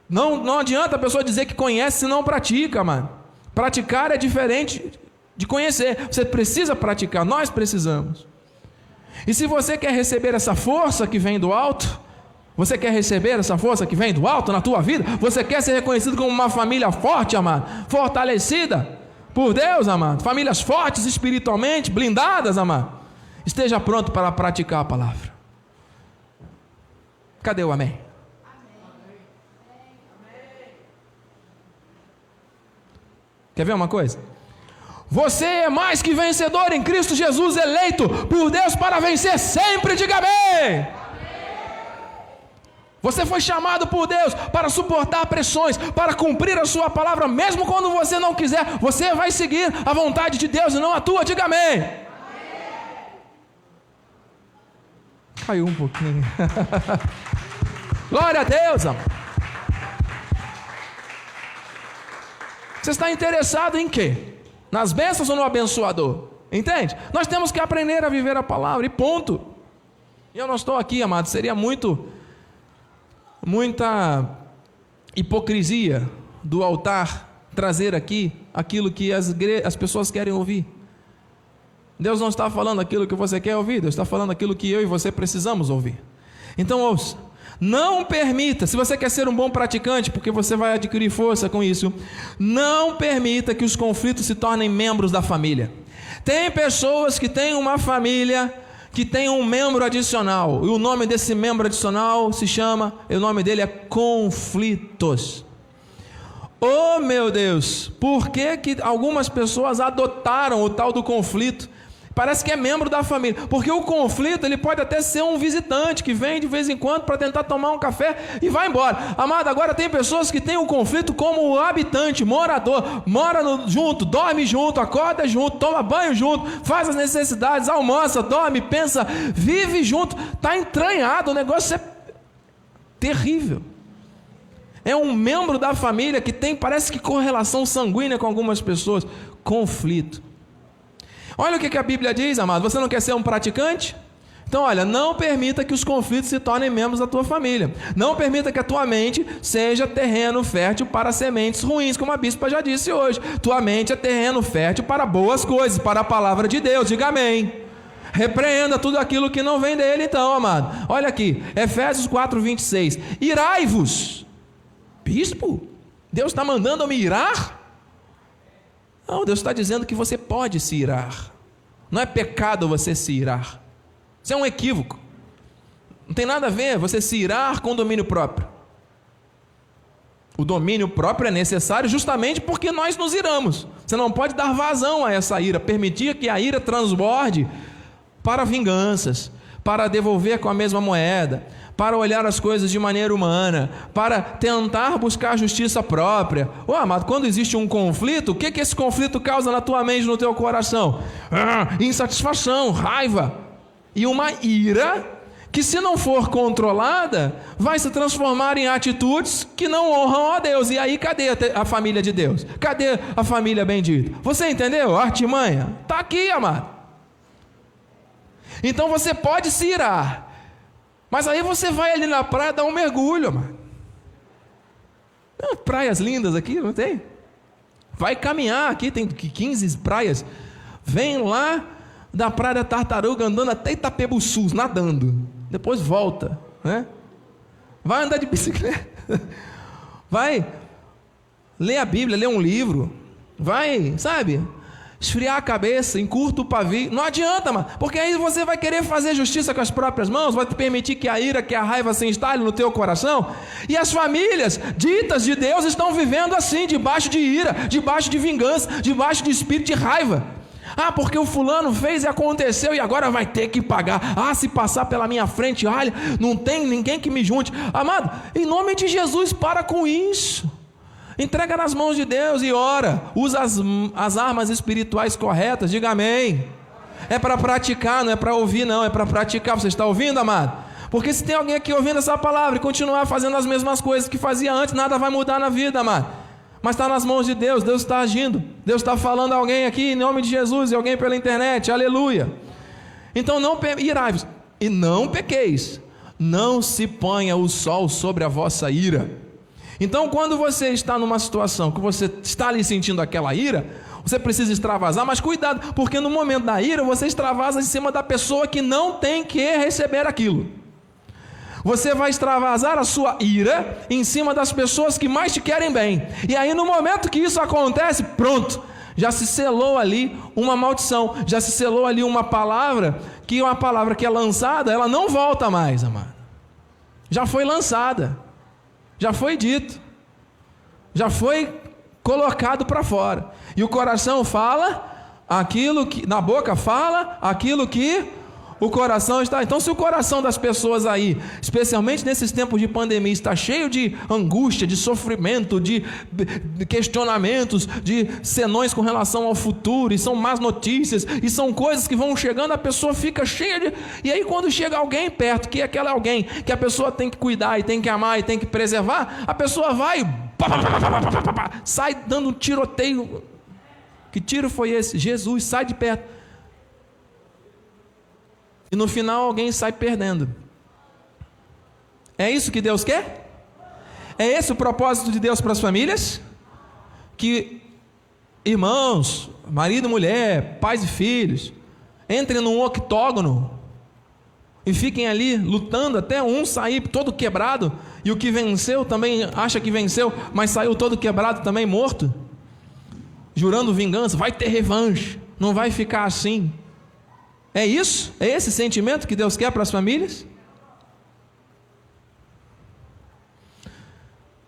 S1: Não, não adianta a pessoa dizer que conhece se não pratica, mano. Praticar é diferente de conhecer. Você precisa praticar, nós precisamos. E se você quer receber essa força que vem do alto, você quer receber essa força que vem do alto na tua vida? Você quer ser reconhecido como uma família forte, amado? Fortalecida? por Deus, amado. Famílias fortes espiritualmente, blindadas, amado. Esteja pronto para praticar a palavra. Cadê o amém? Quer ver uma coisa? Você é mais que vencedor em Cristo Jesus, eleito por Deus para vencer sempre, diga amém. Você foi chamado por Deus para suportar pressões, para cumprir a sua palavra, mesmo quando você não quiser, você vai seguir a vontade de Deus e não a tua, diga amém. Caiu um pouquinho. Glória a Deus. Você está interessado em quê? Nas bênçãos ou no abençoador? Entende? Nós temos que aprender a viver a palavra e ponto. E eu não estou aqui, amado, seria muito muita hipocrisia do altar trazer aqui aquilo que as, as pessoas querem ouvir. Deus não está falando aquilo que você quer ouvir, Deus está falando aquilo que eu e você precisamos ouvir. Então ouça, não permita, se você quer ser um bom praticante, porque você vai adquirir força com isso, não permita que os conflitos se tornem membros da família. Tem pessoas que têm uma família que tem um membro adicional. E o nome desse membro adicional se chama, o nome dele é conflitos. Oh meu Deus, por que, que algumas pessoas adotaram o tal do conflito? Parece que é membro da família, porque o conflito ele pode até ser um visitante que vem de vez em quando para tentar tomar um café e vai embora. Amado, agora tem pessoas que têm o conflito como habitante, morador, mora no, junto, dorme junto, acorda junto, toma banho junto, faz as necessidades, almoça, dorme, pensa, vive junto. Está entranhado, o negócio é terrível. É um membro da família que tem, parece que correlação sanguínea com algumas pessoas. Conflito. Olha o que a Bíblia diz, amado. Você não quer ser um praticante? Então, olha, não permita que os conflitos se tornem membros da tua família. Não permita que a tua mente seja terreno fértil para sementes ruins, como a bispa já disse hoje. Tua mente é terreno fértil para boas coisas, para a palavra de Deus. Diga amém. Repreenda tudo aquilo que não vem dele, então, amado. Olha aqui, Efésios 4, 26. Irai-vos. Bispo, Deus está mandando eu me irar? Não, Deus está dizendo que você pode se irar. Não é pecado você se irar. Isso é um equívoco. Não tem nada a ver você se irar com domínio próprio. O domínio próprio é necessário justamente porque nós nos iramos. Você não pode dar vazão a essa ira, permitir que a ira transborde para vinganças, para devolver com a mesma moeda, para olhar as coisas de maneira humana, para tentar buscar justiça própria. Ô amado, quando existe um conflito, o que, que esse conflito causa na tua mente, no teu coração? Ah, insatisfação, raiva e uma ira que, se não for controlada, vai se transformar em atitudes que não honram a Deus. E aí, cadê a família de Deus? Cadê a família bendita? Você entendeu? Artimanha? Está aqui, amado. Então você pode se irar, mas aí você vai ali na praia dar um mergulho, mano. praias lindas aqui, não tem? Vai caminhar aqui, tem 15 praias. Vem lá da Praia da Tartaruga andando até Itapebuçu, nadando. Depois volta, né? Vai andar de bicicleta. Vai ler a Bíblia, ler um livro. Vai, sabe? Esfriar a cabeça, encurta o pavio. Não adianta, mano, porque aí você vai querer fazer justiça com as próprias mãos, vai permitir que a ira, que a raiva se instale no teu coração. E as famílias ditas de Deus estão vivendo assim, debaixo de ira, debaixo de vingança, debaixo de espírito de raiva. Ah, porque o fulano fez e aconteceu e agora vai ter que pagar. Ah, se passar pela minha frente, olha, não tem ninguém que me junte. Amado, em nome de Jesus, para com isso. Entrega nas mãos de Deus e ora. Usa as, as armas espirituais corretas. Diga amém. É para praticar, não é para ouvir, não. É para praticar. Você está ouvindo, amado? Porque se tem alguém aqui ouvindo essa palavra e continuar fazendo as mesmas coisas que fazia antes, nada vai mudar na vida, amado. Mas está nas mãos de Deus, Deus está agindo. Deus está falando a alguém aqui em nome de Jesus e alguém pela internet. Aleluia. Então não irai e não pequeis. Não se ponha o sol sobre a vossa ira. Então, quando você está numa situação que você está ali sentindo aquela ira, você precisa extravasar, mas cuidado, porque no momento da ira você extravasa em cima da pessoa que não tem que receber aquilo. Você vai extravasar a sua ira em cima das pessoas que mais te querem bem. E aí, no momento que isso acontece, pronto, Já se selou ali uma maldição, já se selou ali uma palavra que uma palavra que é lançada, ela não volta mais, amado. Já foi lançada. Já foi dito. Já foi colocado para fora. E o coração fala aquilo que na boca fala aquilo que o coração está. Então, se o coração das pessoas aí, especialmente nesses tempos de pandemia, está cheio de angústia, de sofrimento, de questionamentos, de senões com relação ao futuro, e são más notícias, e são coisas que vão chegando, a pessoa fica cheia de. E aí, quando chega alguém perto, que é aquele alguém que a pessoa tem que cuidar, e tem que amar, e tem que preservar, a pessoa vai. Sai dando um tiroteio. Que tiro foi esse? Jesus, sai de perto. No final alguém sai perdendo. É isso que Deus quer? É esse o propósito de Deus para as famílias? Que irmãos, marido e mulher, pais e filhos, entrem num octógono e fiquem ali lutando até um sair todo quebrado e o que venceu também acha que venceu, mas saiu todo quebrado também morto, jurando vingança, vai ter revanche, não vai ficar assim. É isso? É esse sentimento que Deus quer para as famílias?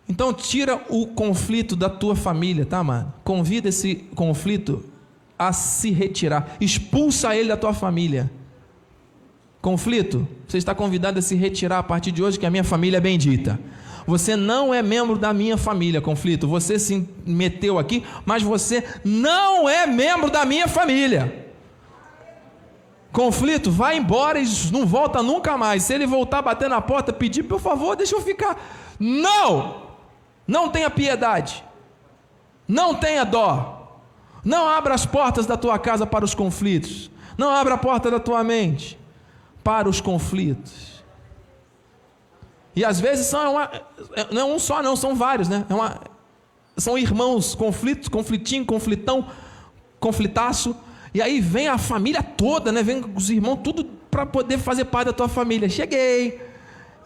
S1: Então tira o conflito da tua família, tá, mano? Convida esse conflito a se retirar. Expulsa ele da tua família. Conflito, você está convidado a se retirar a partir de hoje, que a minha família é bendita. Você não é membro da minha família, conflito. Você se meteu aqui, mas você não é membro da minha família. Conflito, vai embora e não volta nunca mais. Se ele voltar bater na porta, pedir, por favor, deixa eu ficar. Não! Não tenha piedade. Não tenha dó. Não abra as portas da tua casa para os conflitos. Não abra a porta da tua mente para os conflitos. E às vezes são uma, é, não é um só, não, são vários, né? É uma, são irmãos, conflitos, conflitinho, conflitão, conflitaço e aí vem a família toda, né? Vem os irmãos, tudo para poder fazer parte da tua família. Cheguei.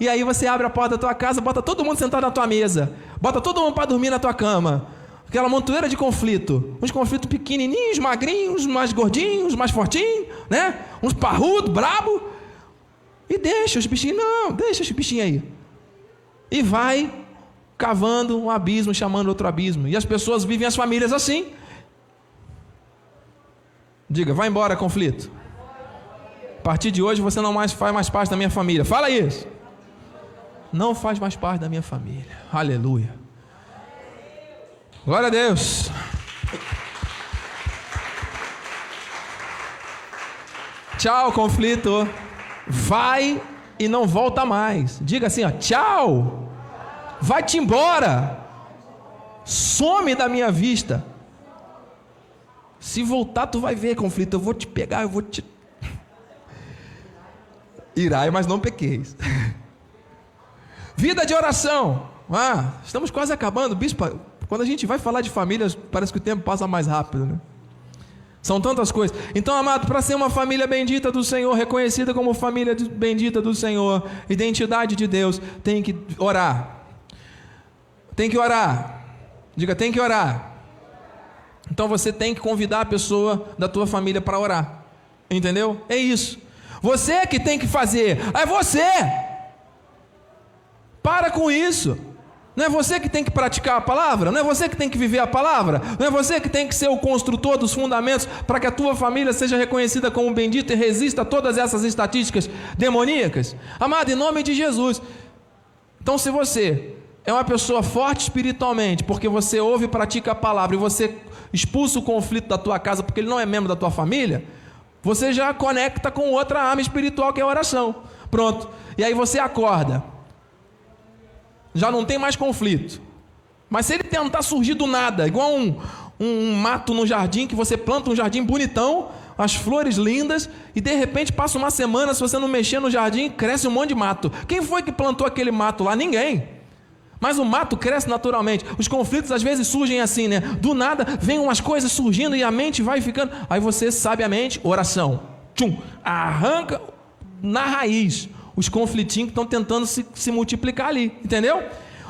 S1: E aí você abre a porta da tua casa, bota todo mundo sentado na tua mesa, bota todo mundo para dormir na tua cama. Aquela montoeira de conflito. Uns conflitos pequenininhos, magrinhos, mais gordinhos, mais fortinhos, né? Uns parrudo, brabo. E deixa os bichinhos, não, deixa os bichinhos aí. E vai cavando um abismo, chamando outro abismo. E as pessoas vivem as famílias assim. Diga, vai embora conflito. A partir de hoje você não mais faz mais parte da minha família. Fala isso. Não faz mais parte da minha família. Aleluia. Glória a Deus. Tchau, conflito. Vai e não volta mais. Diga assim, ó, tchau. Vai-te embora. Some da minha vista. Se voltar, tu vai ver conflito. Eu vou te pegar, eu vou te. Irai, mas não pequeis. Vida de oração. Ah, estamos quase acabando. Bispo, quando a gente vai falar de famílias, parece que o tempo passa mais rápido, né? São tantas coisas. Então, amado, para ser uma família bendita do Senhor, reconhecida como família bendita do Senhor, identidade de Deus, tem que orar. Tem que orar. Diga, tem que orar. Então você tem que convidar a pessoa da tua família para orar. Entendeu? É isso. Você que tem que fazer. É você. Para com isso. Não é você que tem que praticar a palavra, não é você que tem que viver a palavra, não é você que tem que ser o construtor dos fundamentos para que a tua família seja reconhecida como bendita e resista a todas essas estatísticas demoníacas. Amado, em nome de Jesus. Então, se você é uma pessoa forte espiritualmente, porque você ouve e pratica a palavra e você expulsa o conflito da tua casa porque ele não é membro da tua família, você já conecta com outra arma espiritual que é a oração. Pronto. E aí você acorda. Já não tem mais conflito. Mas se ele tentar surgir do nada, igual um, um mato no jardim, que você planta um jardim bonitão, as flores lindas, e de repente passa uma semana, se você não mexer no jardim, cresce um monte de mato. Quem foi que plantou aquele mato lá? Ninguém. Mas o mato cresce naturalmente. Os conflitos às vezes surgem assim, né? Do nada vem umas coisas surgindo e a mente vai ficando. Aí você sabiamente, oração. Tchum, arranca na raiz os conflitinhos que estão tentando se, se multiplicar ali. Entendeu?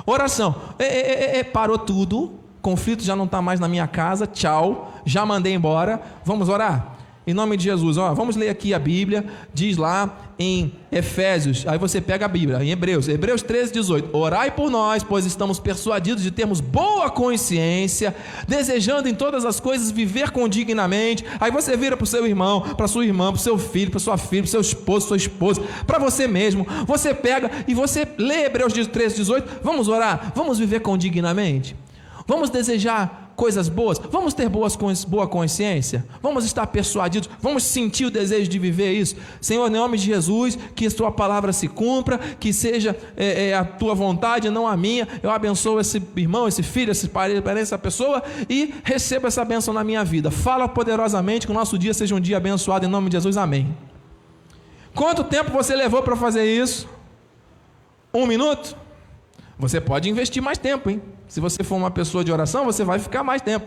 S1: Oração. É, é, é, parou tudo. conflito já não está mais na minha casa, tchau, já mandei embora, vamos orar? Em nome de Jesus, ó, vamos ler aqui a Bíblia, diz lá em Efésios, aí você pega a Bíblia, em Hebreus, Hebreus 13, 18: Orai por nós, pois estamos persuadidos de termos boa consciência, desejando em todas as coisas viver condignamente. Aí você vira para o seu irmão, para sua irmã, para o seu filho, para sua filha, para seu esposo, sua esposa, para você mesmo. Você pega e você lê Hebreus 13, 18: Vamos orar, vamos viver condignamente, vamos desejar coisas boas, vamos ter boas, boa consciência, vamos estar persuadidos, vamos sentir o desejo de viver isso. Senhor, em nome de Jesus, que a tua palavra se cumpra, que seja é, é, a tua vontade, não a minha. Eu abençoo esse irmão, esse filho, esse parente, essa pessoa e receba essa bênção na minha vida. Fala poderosamente que o nosso dia seja um dia abençoado em nome de Jesus. Amém. Quanto tempo você levou para fazer isso? Um minuto? Você pode investir mais tempo, hein? Se você for uma pessoa de oração, você vai ficar mais tempo.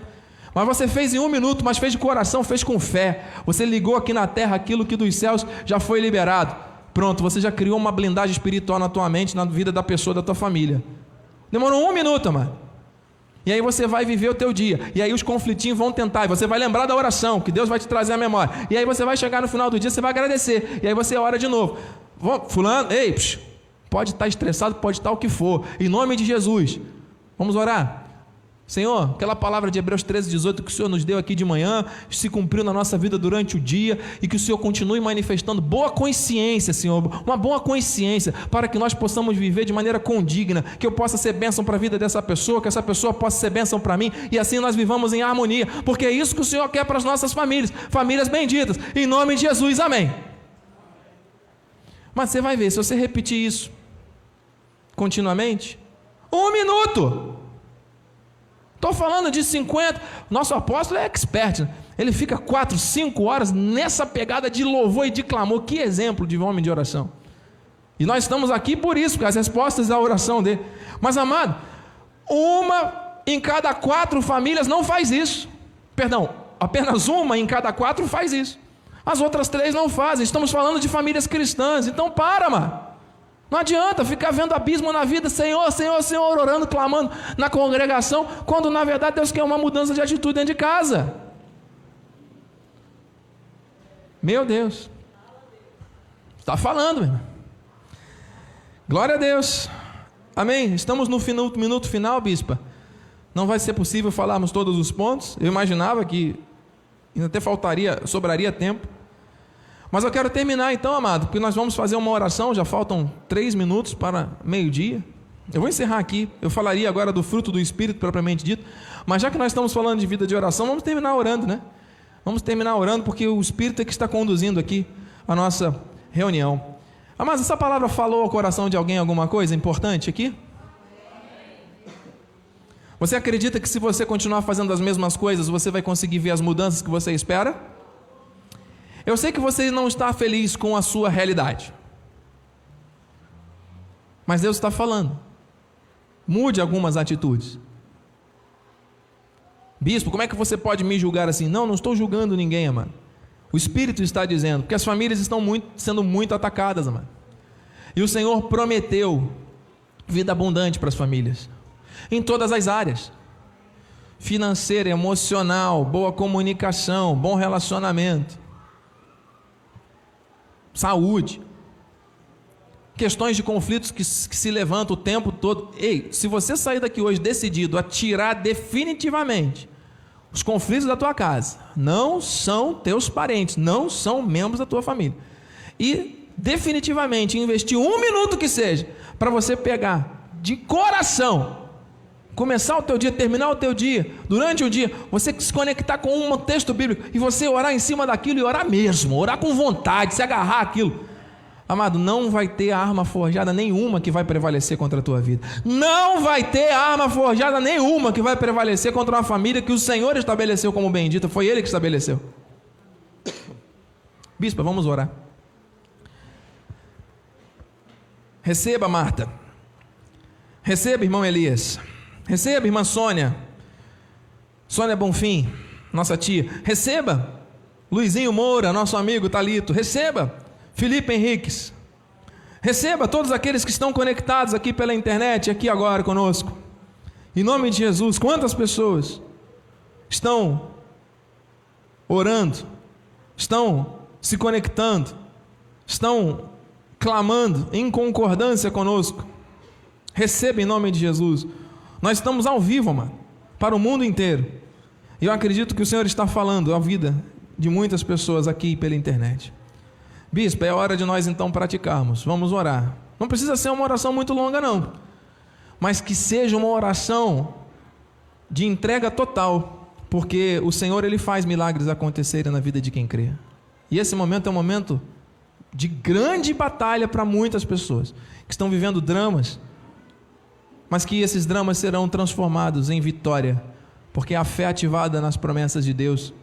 S1: Mas você fez em um minuto, mas fez de coração, fez com fé. Você ligou aqui na terra aquilo que dos céus já foi liberado. Pronto, você já criou uma blindagem espiritual na tua mente, na vida da pessoa da tua família. Demorou um minuto, mano. E aí você vai viver o teu dia. E aí os conflitinhos vão tentar. E você vai lembrar da oração, que Deus vai te trazer a memória. E aí você vai chegar no final do dia, você vai agradecer. E aí você ora de novo. Fulano, ei, psh, pode estar estressado, pode estar o que for. Em nome de Jesus, Vamos orar? Senhor, aquela palavra de Hebreus 13, 18 que o Senhor nos deu aqui de manhã, se cumpriu na nossa vida durante o dia e que o Senhor continue manifestando boa consciência, Senhor, uma boa consciência para que nós possamos viver de maneira condigna, que eu possa ser bênção para a vida dessa pessoa, que essa pessoa possa ser bênção para mim e assim nós vivamos em harmonia, porque é isso que o Senhor quer para as nossas famílias, famílias benditas, em nome de Jesus, amém. Mas você vai ver, se você repetir isso continuamente, um minuto. Estou falando de 50. Nosso apóstolo é expert. Né? Ele fica quatro, cinco horas nessa pegada de louvor e de clamor. Que exemplo de homem de oração. E nós estamos aqui por isso, porque as respostas da oração dele. Mas, amado, uma em cada quatro famílias não faz isso. Perdão, apenas uma em cada quatro faz isso. As outras três não fazem. Estamos falando de famílias cristãs. Então, para, mano. Não adianta ficar vendo abismo na vida, Senhor, Senhor, Senhor, orando, clamando na congregação, quando na verdade Deus quer uma mudança de atitude dentro de casa. Meu Deus. Está falando, meu. Glória a Deus. Amém. Estamos no minuto final, bispa. Não vai ser possível falarmos todos os pontos. Eu imaginava que ainda até faltaria, sobraria tempo. Mas eu quero terminar então, amado, porque nós vamos fazer uma oração, já faltam três minutos para meio-dia. Eu vou encerrar aqui. Eu falaria agora do fruto do Espírito, propriamente dito. Mas já que nós estamos falando de vida de oração, vamos terminar orando, né? Vamos terminar orando, porque o Espírito é que está conduzindo aqui a nossa reunião. Mas essa palavra falou ao coração de alguém alguma coisa importante aqui? Você acredita que se você continuar fazendo as mesmas coisas, você vai conseguir ver as mudanças que você espera? Eu sei que você não está feliz com a sua realidade. Mas Deus está falando. Mude algumas atitudes. Bispo, como é que você pode me julgar assim? Não, não estou julgando ninguém, amado. O Espírito está dizendo, porque as famílias estão muito, sendo muito atacadas, amado. E o Senhor prometeu vida abundante para as famílias, em todas as áreas: financeira, emocional, boa comunicação, bom relacionamento saúde, questões de conflitos que, que, se levantam o tempo todo. Ei, se você sair daqui hoje decidido a tirar definitivamente os conflitos da tua casa, não são teus parentes, não são membros da tua família, e definitivamente investir um minuto que seja para você pegar de coração começar o teu dia, terminar o teu dia, durante o dia, você se conectar com um texto bíblico e você orar em cima daquilo e orar mesmo, orar com vontade, se agarrar aquilo. Amado, não vai ter arma forjada nenhuma que vai prevalecer contra a tua vida. Não vai ter arma forjada nenhuma que vai prevalecer contra uma família que o Senhor estabeleceu como bendita. Foi Ele que estabeleceu. Bispa, vamos orar. Receba, Marta. Receba, irmão Elias. Receba, irmã Sônia. Sônia Bonfim, nossa tia. Receba. Luizinho Moura, nosso amigo Talito. Receba. Felipe Henriques. Receba todos aqueles que estão conectados aqui pela internet, aqui agora conosco. Em nome de Jesus, quantas pessoas estão orando, estão se conectando, estão clamando em concordância conosco? Receba em nome de Jesus. Nós estamos ao vivo, mano, para o mundo inteiro. E eu acredito que o Senhor está falando a vida de muitas pessoas aqui pela internet. Bispo, é hora de nós então praticarmos. Vamos orar. Não precisa ser uma oração muito longa, não. Mas que seja uma oração de entrega total. Porque o Senhor, Ele faz milagres acontecerem na vida de quem crê. E esse momento é um momento de grande batalha para muitas pessoas que estão vivendo dramas mas que esses dramas serão transformados em vitória, porque a fé ativada nas promessas de Deus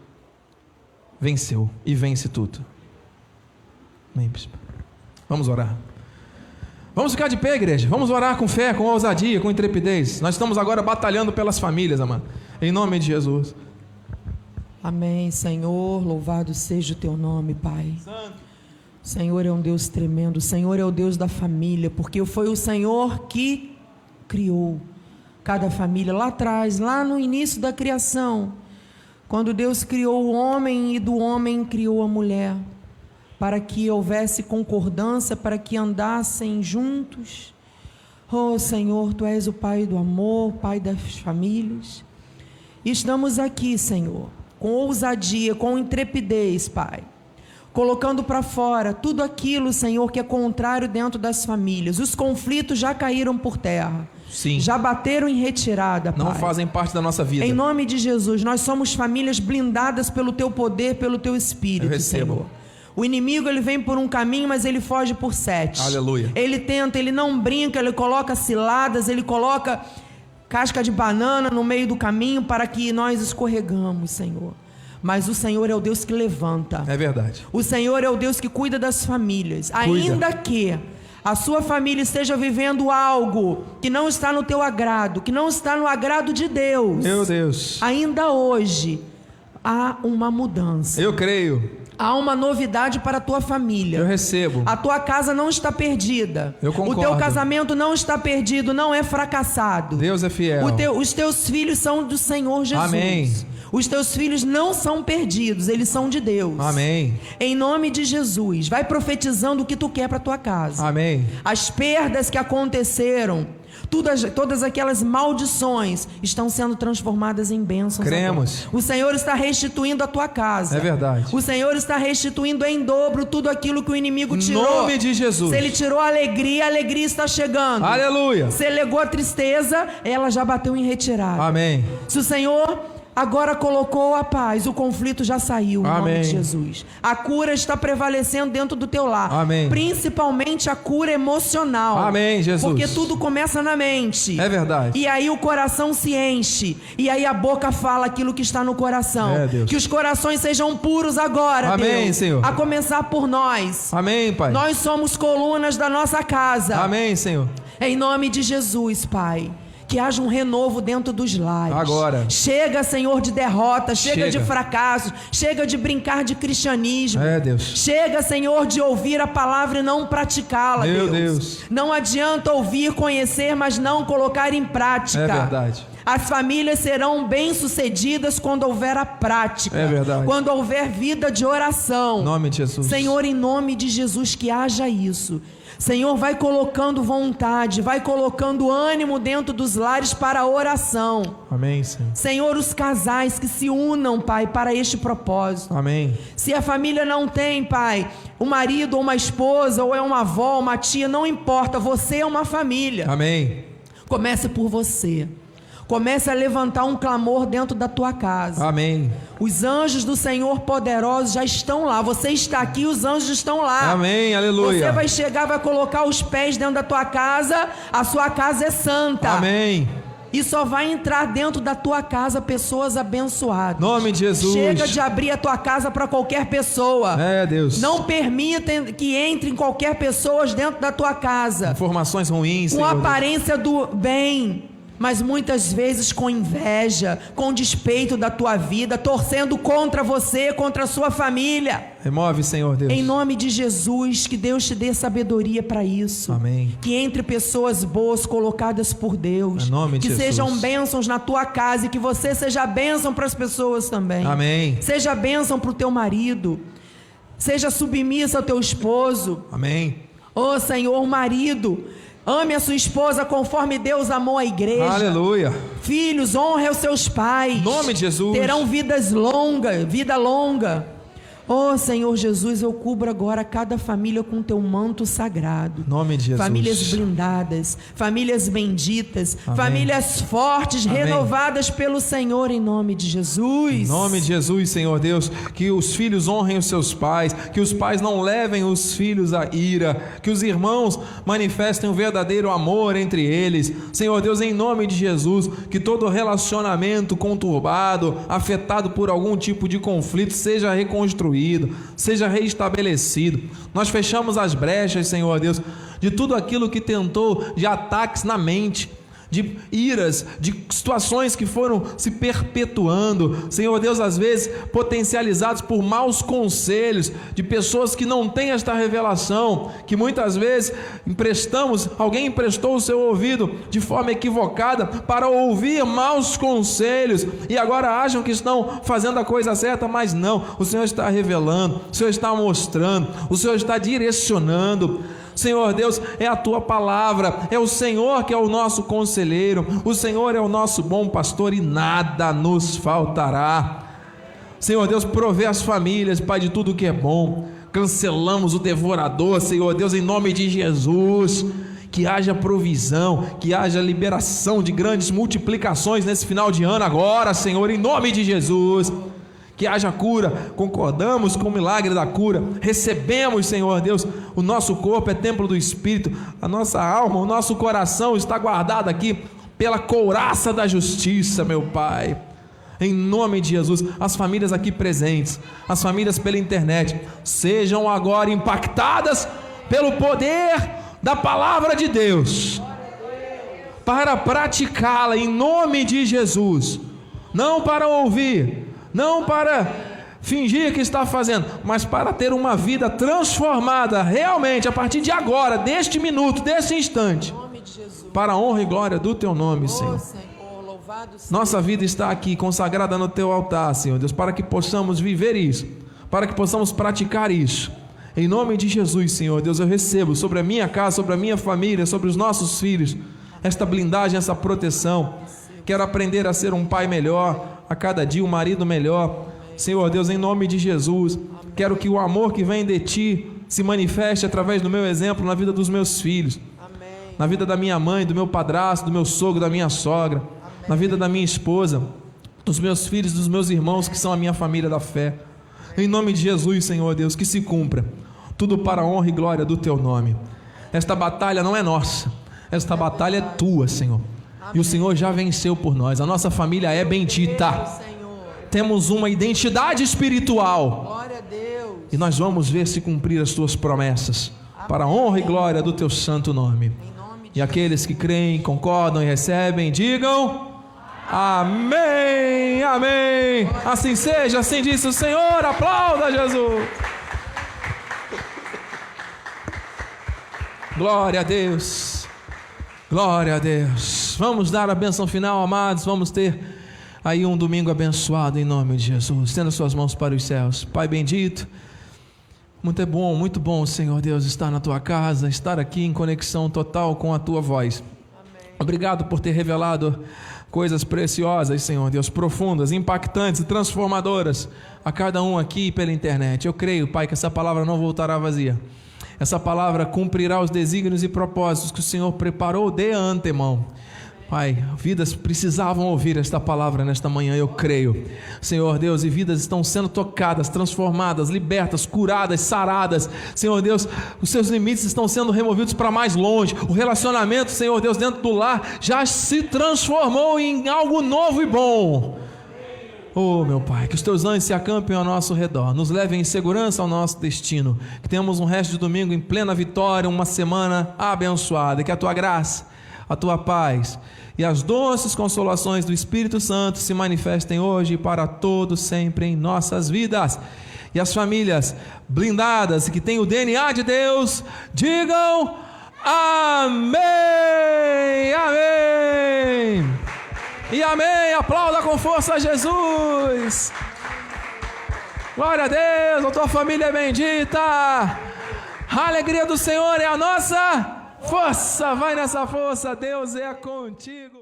S1: venceu e vence tudo. Amém, bispo. Vamos orar. Vamos ficar de pé, igreja. Vamos orar com fé, com ousadia, com intrepidez. Nós estamos agora batalhando pelas famílias, amado. Em nome de Jesus.
S2: Amém, Senhor. Louvado seja o teu nome, Pai. Santo. Senhor é um Deus tremendo. Senhor é o Deus da família, porque foi o Senhor que criou cada família lá atrás, lá no início da criação, quando Deus criou o homem e do homem criou a mulher, para que houvesse concordância, para que andassem juntos. Oh Senhor, tu és o Pai do amor, Pai das famílias. Estamos aqui, Senhor, com ousadia, com intrepidez, Pai colocando para fora tudo aquilo, Senhor, que é contrário dentro das famílias. Os conflitos já caíram por terra.
S1: Sim.
S2: Já bateram em retirada,
S1: Pai. Não fazem parte da nossa vida.
S2: Em nome de Jesus, nós somos famílias blindadas pelo teu poder, pelo teu espírito, Eu recebo. Senhor. O inimigo ele vem por um caminho, mas ele foge por sete.
S1: Aleluia.
S2: Ele tenta, ele não brinca, ele coloca ciladas, ele coloca casca de banana no meio do caminho para que nós escorregamos, Senhor. Mas o Senhor é o Deus que levanta.
S1: É verdade.
S2: O Senhor é o Deus que cuida das famílias. Cuida. Ainda que a sua família esteja vivendo algo que não está no teu agrado, que não está no agrado de Deus.
S1: Meu Deus.
S2: Ainda hoje há uma mudança.
S1: Eu creio.
S2: Há uma novidade para a tua família.
S1: Eu recebo.
S2: A tua casa não está perdida.
S1: Eu concordo.
S2: O teu casamento não está perdido, não é fracassado.
S1: Deus é fiel.
S2: Teu, os teus filhos são do Senhor Jesus.
S1: Amém.
S2: Os teus filhos não são perdidos, eles são de Deus.
S1: Amém.
S2: Em nome de Jesus, vai profetizando o que tu quer para tua casa.
S1: Amém.
S2: As perdas que aconteceram, todas, todas aquelas maldições estão sendo transformadas em bênçãos.
S1: Cremos.
S2: Agora. O Senhor está restituindo a tua casa.
S1: É verdade.
S2: O Senhor está restituindo em dobro tudo aquilo que o inimigo tirou.
S1: Em nome de Jesus.
S2: Se ele tirou a alegria, a alegria está chegando.
S1: Aleluia.
S2: Se ele legou a tristeza, ela já bateu em retirada.
S1: Amém.
S2: Se o Senhor Agora colocou a paz, o conflito já saiu, em
S1: Amém.
S2: nome de Jesus. A cura está prevalecendo dentro do teu lar.
S1: Amém.
S2: Principalmente a cura emocional.
S1: Amém, Jesus.
S2: Porque tudo começa na mente.
S1: É verdade.
S2: E aí o coração se enche. E aí a boca fala aquilo que está no coração.
S1: É, Deus.
S2: Que os corações sejam puros agora,
S1: Amém,
S2: Deus.
S1: Senhor.
S2: A começar por nós.
S1: Amém, Pai.
S2: Nós somos colunas da nossa casa.
S1: Amém, Senhor.
S2: Em nome de Jesus, Pai que haja um renovo dentro dos lares.
S1: Agora.
S2: Chega, Senhor, de derrota, chega, chega. de fracassos, chega de brincar de cristianismo.
S1: É, Deus.
S2: Chega, Senhor, de ouvir a palavra e não praticá-la,
S1: Deus.
S2: Deus. Não adianta ouvir, conhecer, mas não colocar em prática.
S1: É verdade.
S2: As famílias serão bem-sucedidas quando houver a prática.
S1: É verdade.
S2: Quando houver vida de oração.
S1: Em nome de Jesus.
S2: Senhor, em nome de Jesus, que haja isso. Senhor, vai colocando vontade, vai colocando ânimo dentro dos lares para a oração.
S1: Amém, Senhor.
S2: Senhor, os casais que se unam, Pai, para este propósito.
S1: Amém.
S2: Se a família não tem, Pai, um marido ou uma esposa, ou é uma avó, uma tia, não importa, você é uma família.
S1: Amém.
S2: Comece por você. Comece a levantar um clamor dentro da tua casa.
S1: Amém.
S2: Os anjos do Senhor poderosos já estão lá. Você está aqui, os anjos estão lá.
S1: Amém. Aleluia.
S2: Você vai chegar, vai colocar os pés dentro da tua casa. A sua casa é santa.
S1: Amém.
S2: E só vai entrar dentro da tua casa pessoas abençoadas.
S1: Nome de Jesus.
S2: Chega de abrir a tua casa para qualquer pessoa.
S1: É, Deus.
S2: Não permita que entrem qualquer pessoa dentro da tua casa.
S1: Informações ruins.
S2: Com aparência do bem mas muitas vezes com inveja, com despeito da tua vida, torcendo contra você, contra a sua família.
S1: Remove, Senhor Deus.
S2: Em nome de Jesus, que Deus te dê sabedoria para isso.
S1: Amém.
S2: Que entre pessoas boas colocadas por Deus.
S1: Em nome de
S2: que
S1: Jesus.
S2: sejam bênçãos na tua casa e que você seja bênção para as pessoas também.
S1: Amém.
S2: Seja bênção para o teu marido. Seja submissa ao teu esposo.
S1: Amém.
S2: Ô Senhor, marido, ame a sua esposa conforme Deus amou a igreja.
S1: Aleluia.
S2: Filhos, honre os seus pais.
S1: Em nome de Jesus.
S2: Terão vidas longas, vida longa. Oh Senhor Jesus, eu cubro agora cada família com teu manto sagrado.
S1: Em nome de Jesus.
S2: Famílias blindadas, famílias benditas,
S1: Amém.
S2: famílias fortes,
S1: Amém.
S2: renovadas pelo Senhor em nome de Jesus.
S1: Em nome de Jesus, Senhor Deus, que os filhos honrem os seus pais, que os pais não levem os filhos à ira, que os irmãos manifestem o verdadeiro amor entre eles. Senhor Deus, em nome de Jesus, que todo relacionamento conturbado, afetado por algum tipo de conflito, seja reconstruído, seja reestabelecido. Nós fechamos as brechas, Senhor Deus, de tudo aquilo que tentou de ataques na mente de iras, de situações que foram se perpetuando, Senhor Deus, às vezes potencializados por maus conselhos de pessoas que não têm esta revelação, que muitas vezes emprestamos, alguém emprestou o seu ouvido de forma equivocada para ouvir maus conselhos e agora acham que estão fazendo a coisa certa, mas não, o Senhor está revelando, o Senhor está mostrando, o Senhor está direcionando. Senhor Deus, é a tua palavra, é o Senhor que é o nosso conselheiro, o Senhor é o nosso bom pastor e nada nos faltará. Senhor Deus, provê as famílias, Pai, de tudo que é bom. Cancelamos o devorador, Senhor Deus, em nome de Jesus. Que haja provisão, que haja liberação de grandes multiplicações nesse final de ano agora, Senhor, em nome de Jesus que haja cura, concordamos com o milagre da cura, recebemos, Senhor Deus, o nosso corpo é templo do Espírito, a nossa alma, o nosso coração está guardado aqui pela couraça da justiça, meu Pai. Em nome de Jesus, as famílias aqui presentes, as famílias pela internet, sejam agora impactadas pelo poder da palavra de Deus, para praticá-la em nome de Jesus, não para ouvir, não para fingir que está fazendo, mas para ter uma vida transformada realmente a partir de agora, deste minuto, deste instante, para a honra e glória do teu nome, Senhor. Nossa vida está aqui consagrada no teu altar, Senhor Deus, para que possamos viver isso, para que possamos praticar isso. Em nome de Jesus, Senhor Deus, eu recebo sobre a minha casa, sobre a minha família, sobre os nossos filhos, esta blindagem, essa proteção. Quero aprender a ser um pai melhor, a cada dia um marido melhor. Senhor Deus, em nome de Jesus, quero que o amor que vem de ti se manifeste através do meu exemplo na vida dos meus filhos, na vida da minha mãe, do meu padrasto, do meu sogro, da minha sogra, na vida da minha esposa, dos meus filhos, dos meus irmãos que são a minha família da fé. Em nome de Jesus, Senhor Deus, que se cumpra tudo para a honra e glória do teu nome. Esta batalha não é nossa, esta batalha é tua, Senhor. E o Senhor já venceu por nós. A nossa família é bendita. Temos uma identidade espiritual.
S2: Glória a Deus.
S1: E nós vamos ver se cumprir as tuas promessas. Para a honra e glória do teu santo nome. E aqueles que creem, concordam e recebem, digam. Amém, amém. Assim seja, assim disse o Senhor. Aplauda Jesus. Glória a Deus. Glória a Deus. Vamos dar a benção final, amados. Vamos ter aí um domingo abençoado em nome de Jesus. Estenda suas mãos para os céus. Pai bendito. Muito é bom, muito bom, Senhor Deus, estar na tua casa, estar aqui em conexão total com a tua voz. Obrigado por ter revelado coisas preciosas, Senhor Deus, profundas, impactantes e transformadoras a cada um aqui pela internet. Eu creio, Pai, que essa palavra não voltará vazia. Essa palavra cumprirá os desígnios e propósitos que o Senhor preparou de antemão. Pai, vidas precisavam ouvir esta palavra nesta manhã, eu creio. Senhor Deus, e vidas estão sendo tocadas, transformadas, libertas, curadas, saradas. Senhor Deus, os seus limites estão sendo removidos para mais longe. O relacionamento, Senhor Deus, dentro do lar já se transformou em algo novo e bom. Oh, meu Pai, que os teus anjos se acampem ao nosso redor, nos levem em segurança ao nosso destino, que tenhamos um resto de domingo em plena vitória, uma semana abençoada, que a tua graça a tua paz e as doces consolações do Espírito Santo se manifestem hoje e para todos sempre em nossas vidas. E as famílias blindadas que têm o DNA de Deus, digam amém, amém. E amém, aplauda com força Jesus. Glória a Deus, a tua família é bendita. A alegria do Senhor é a nossa força. Vai nessa força, Deus é contigo.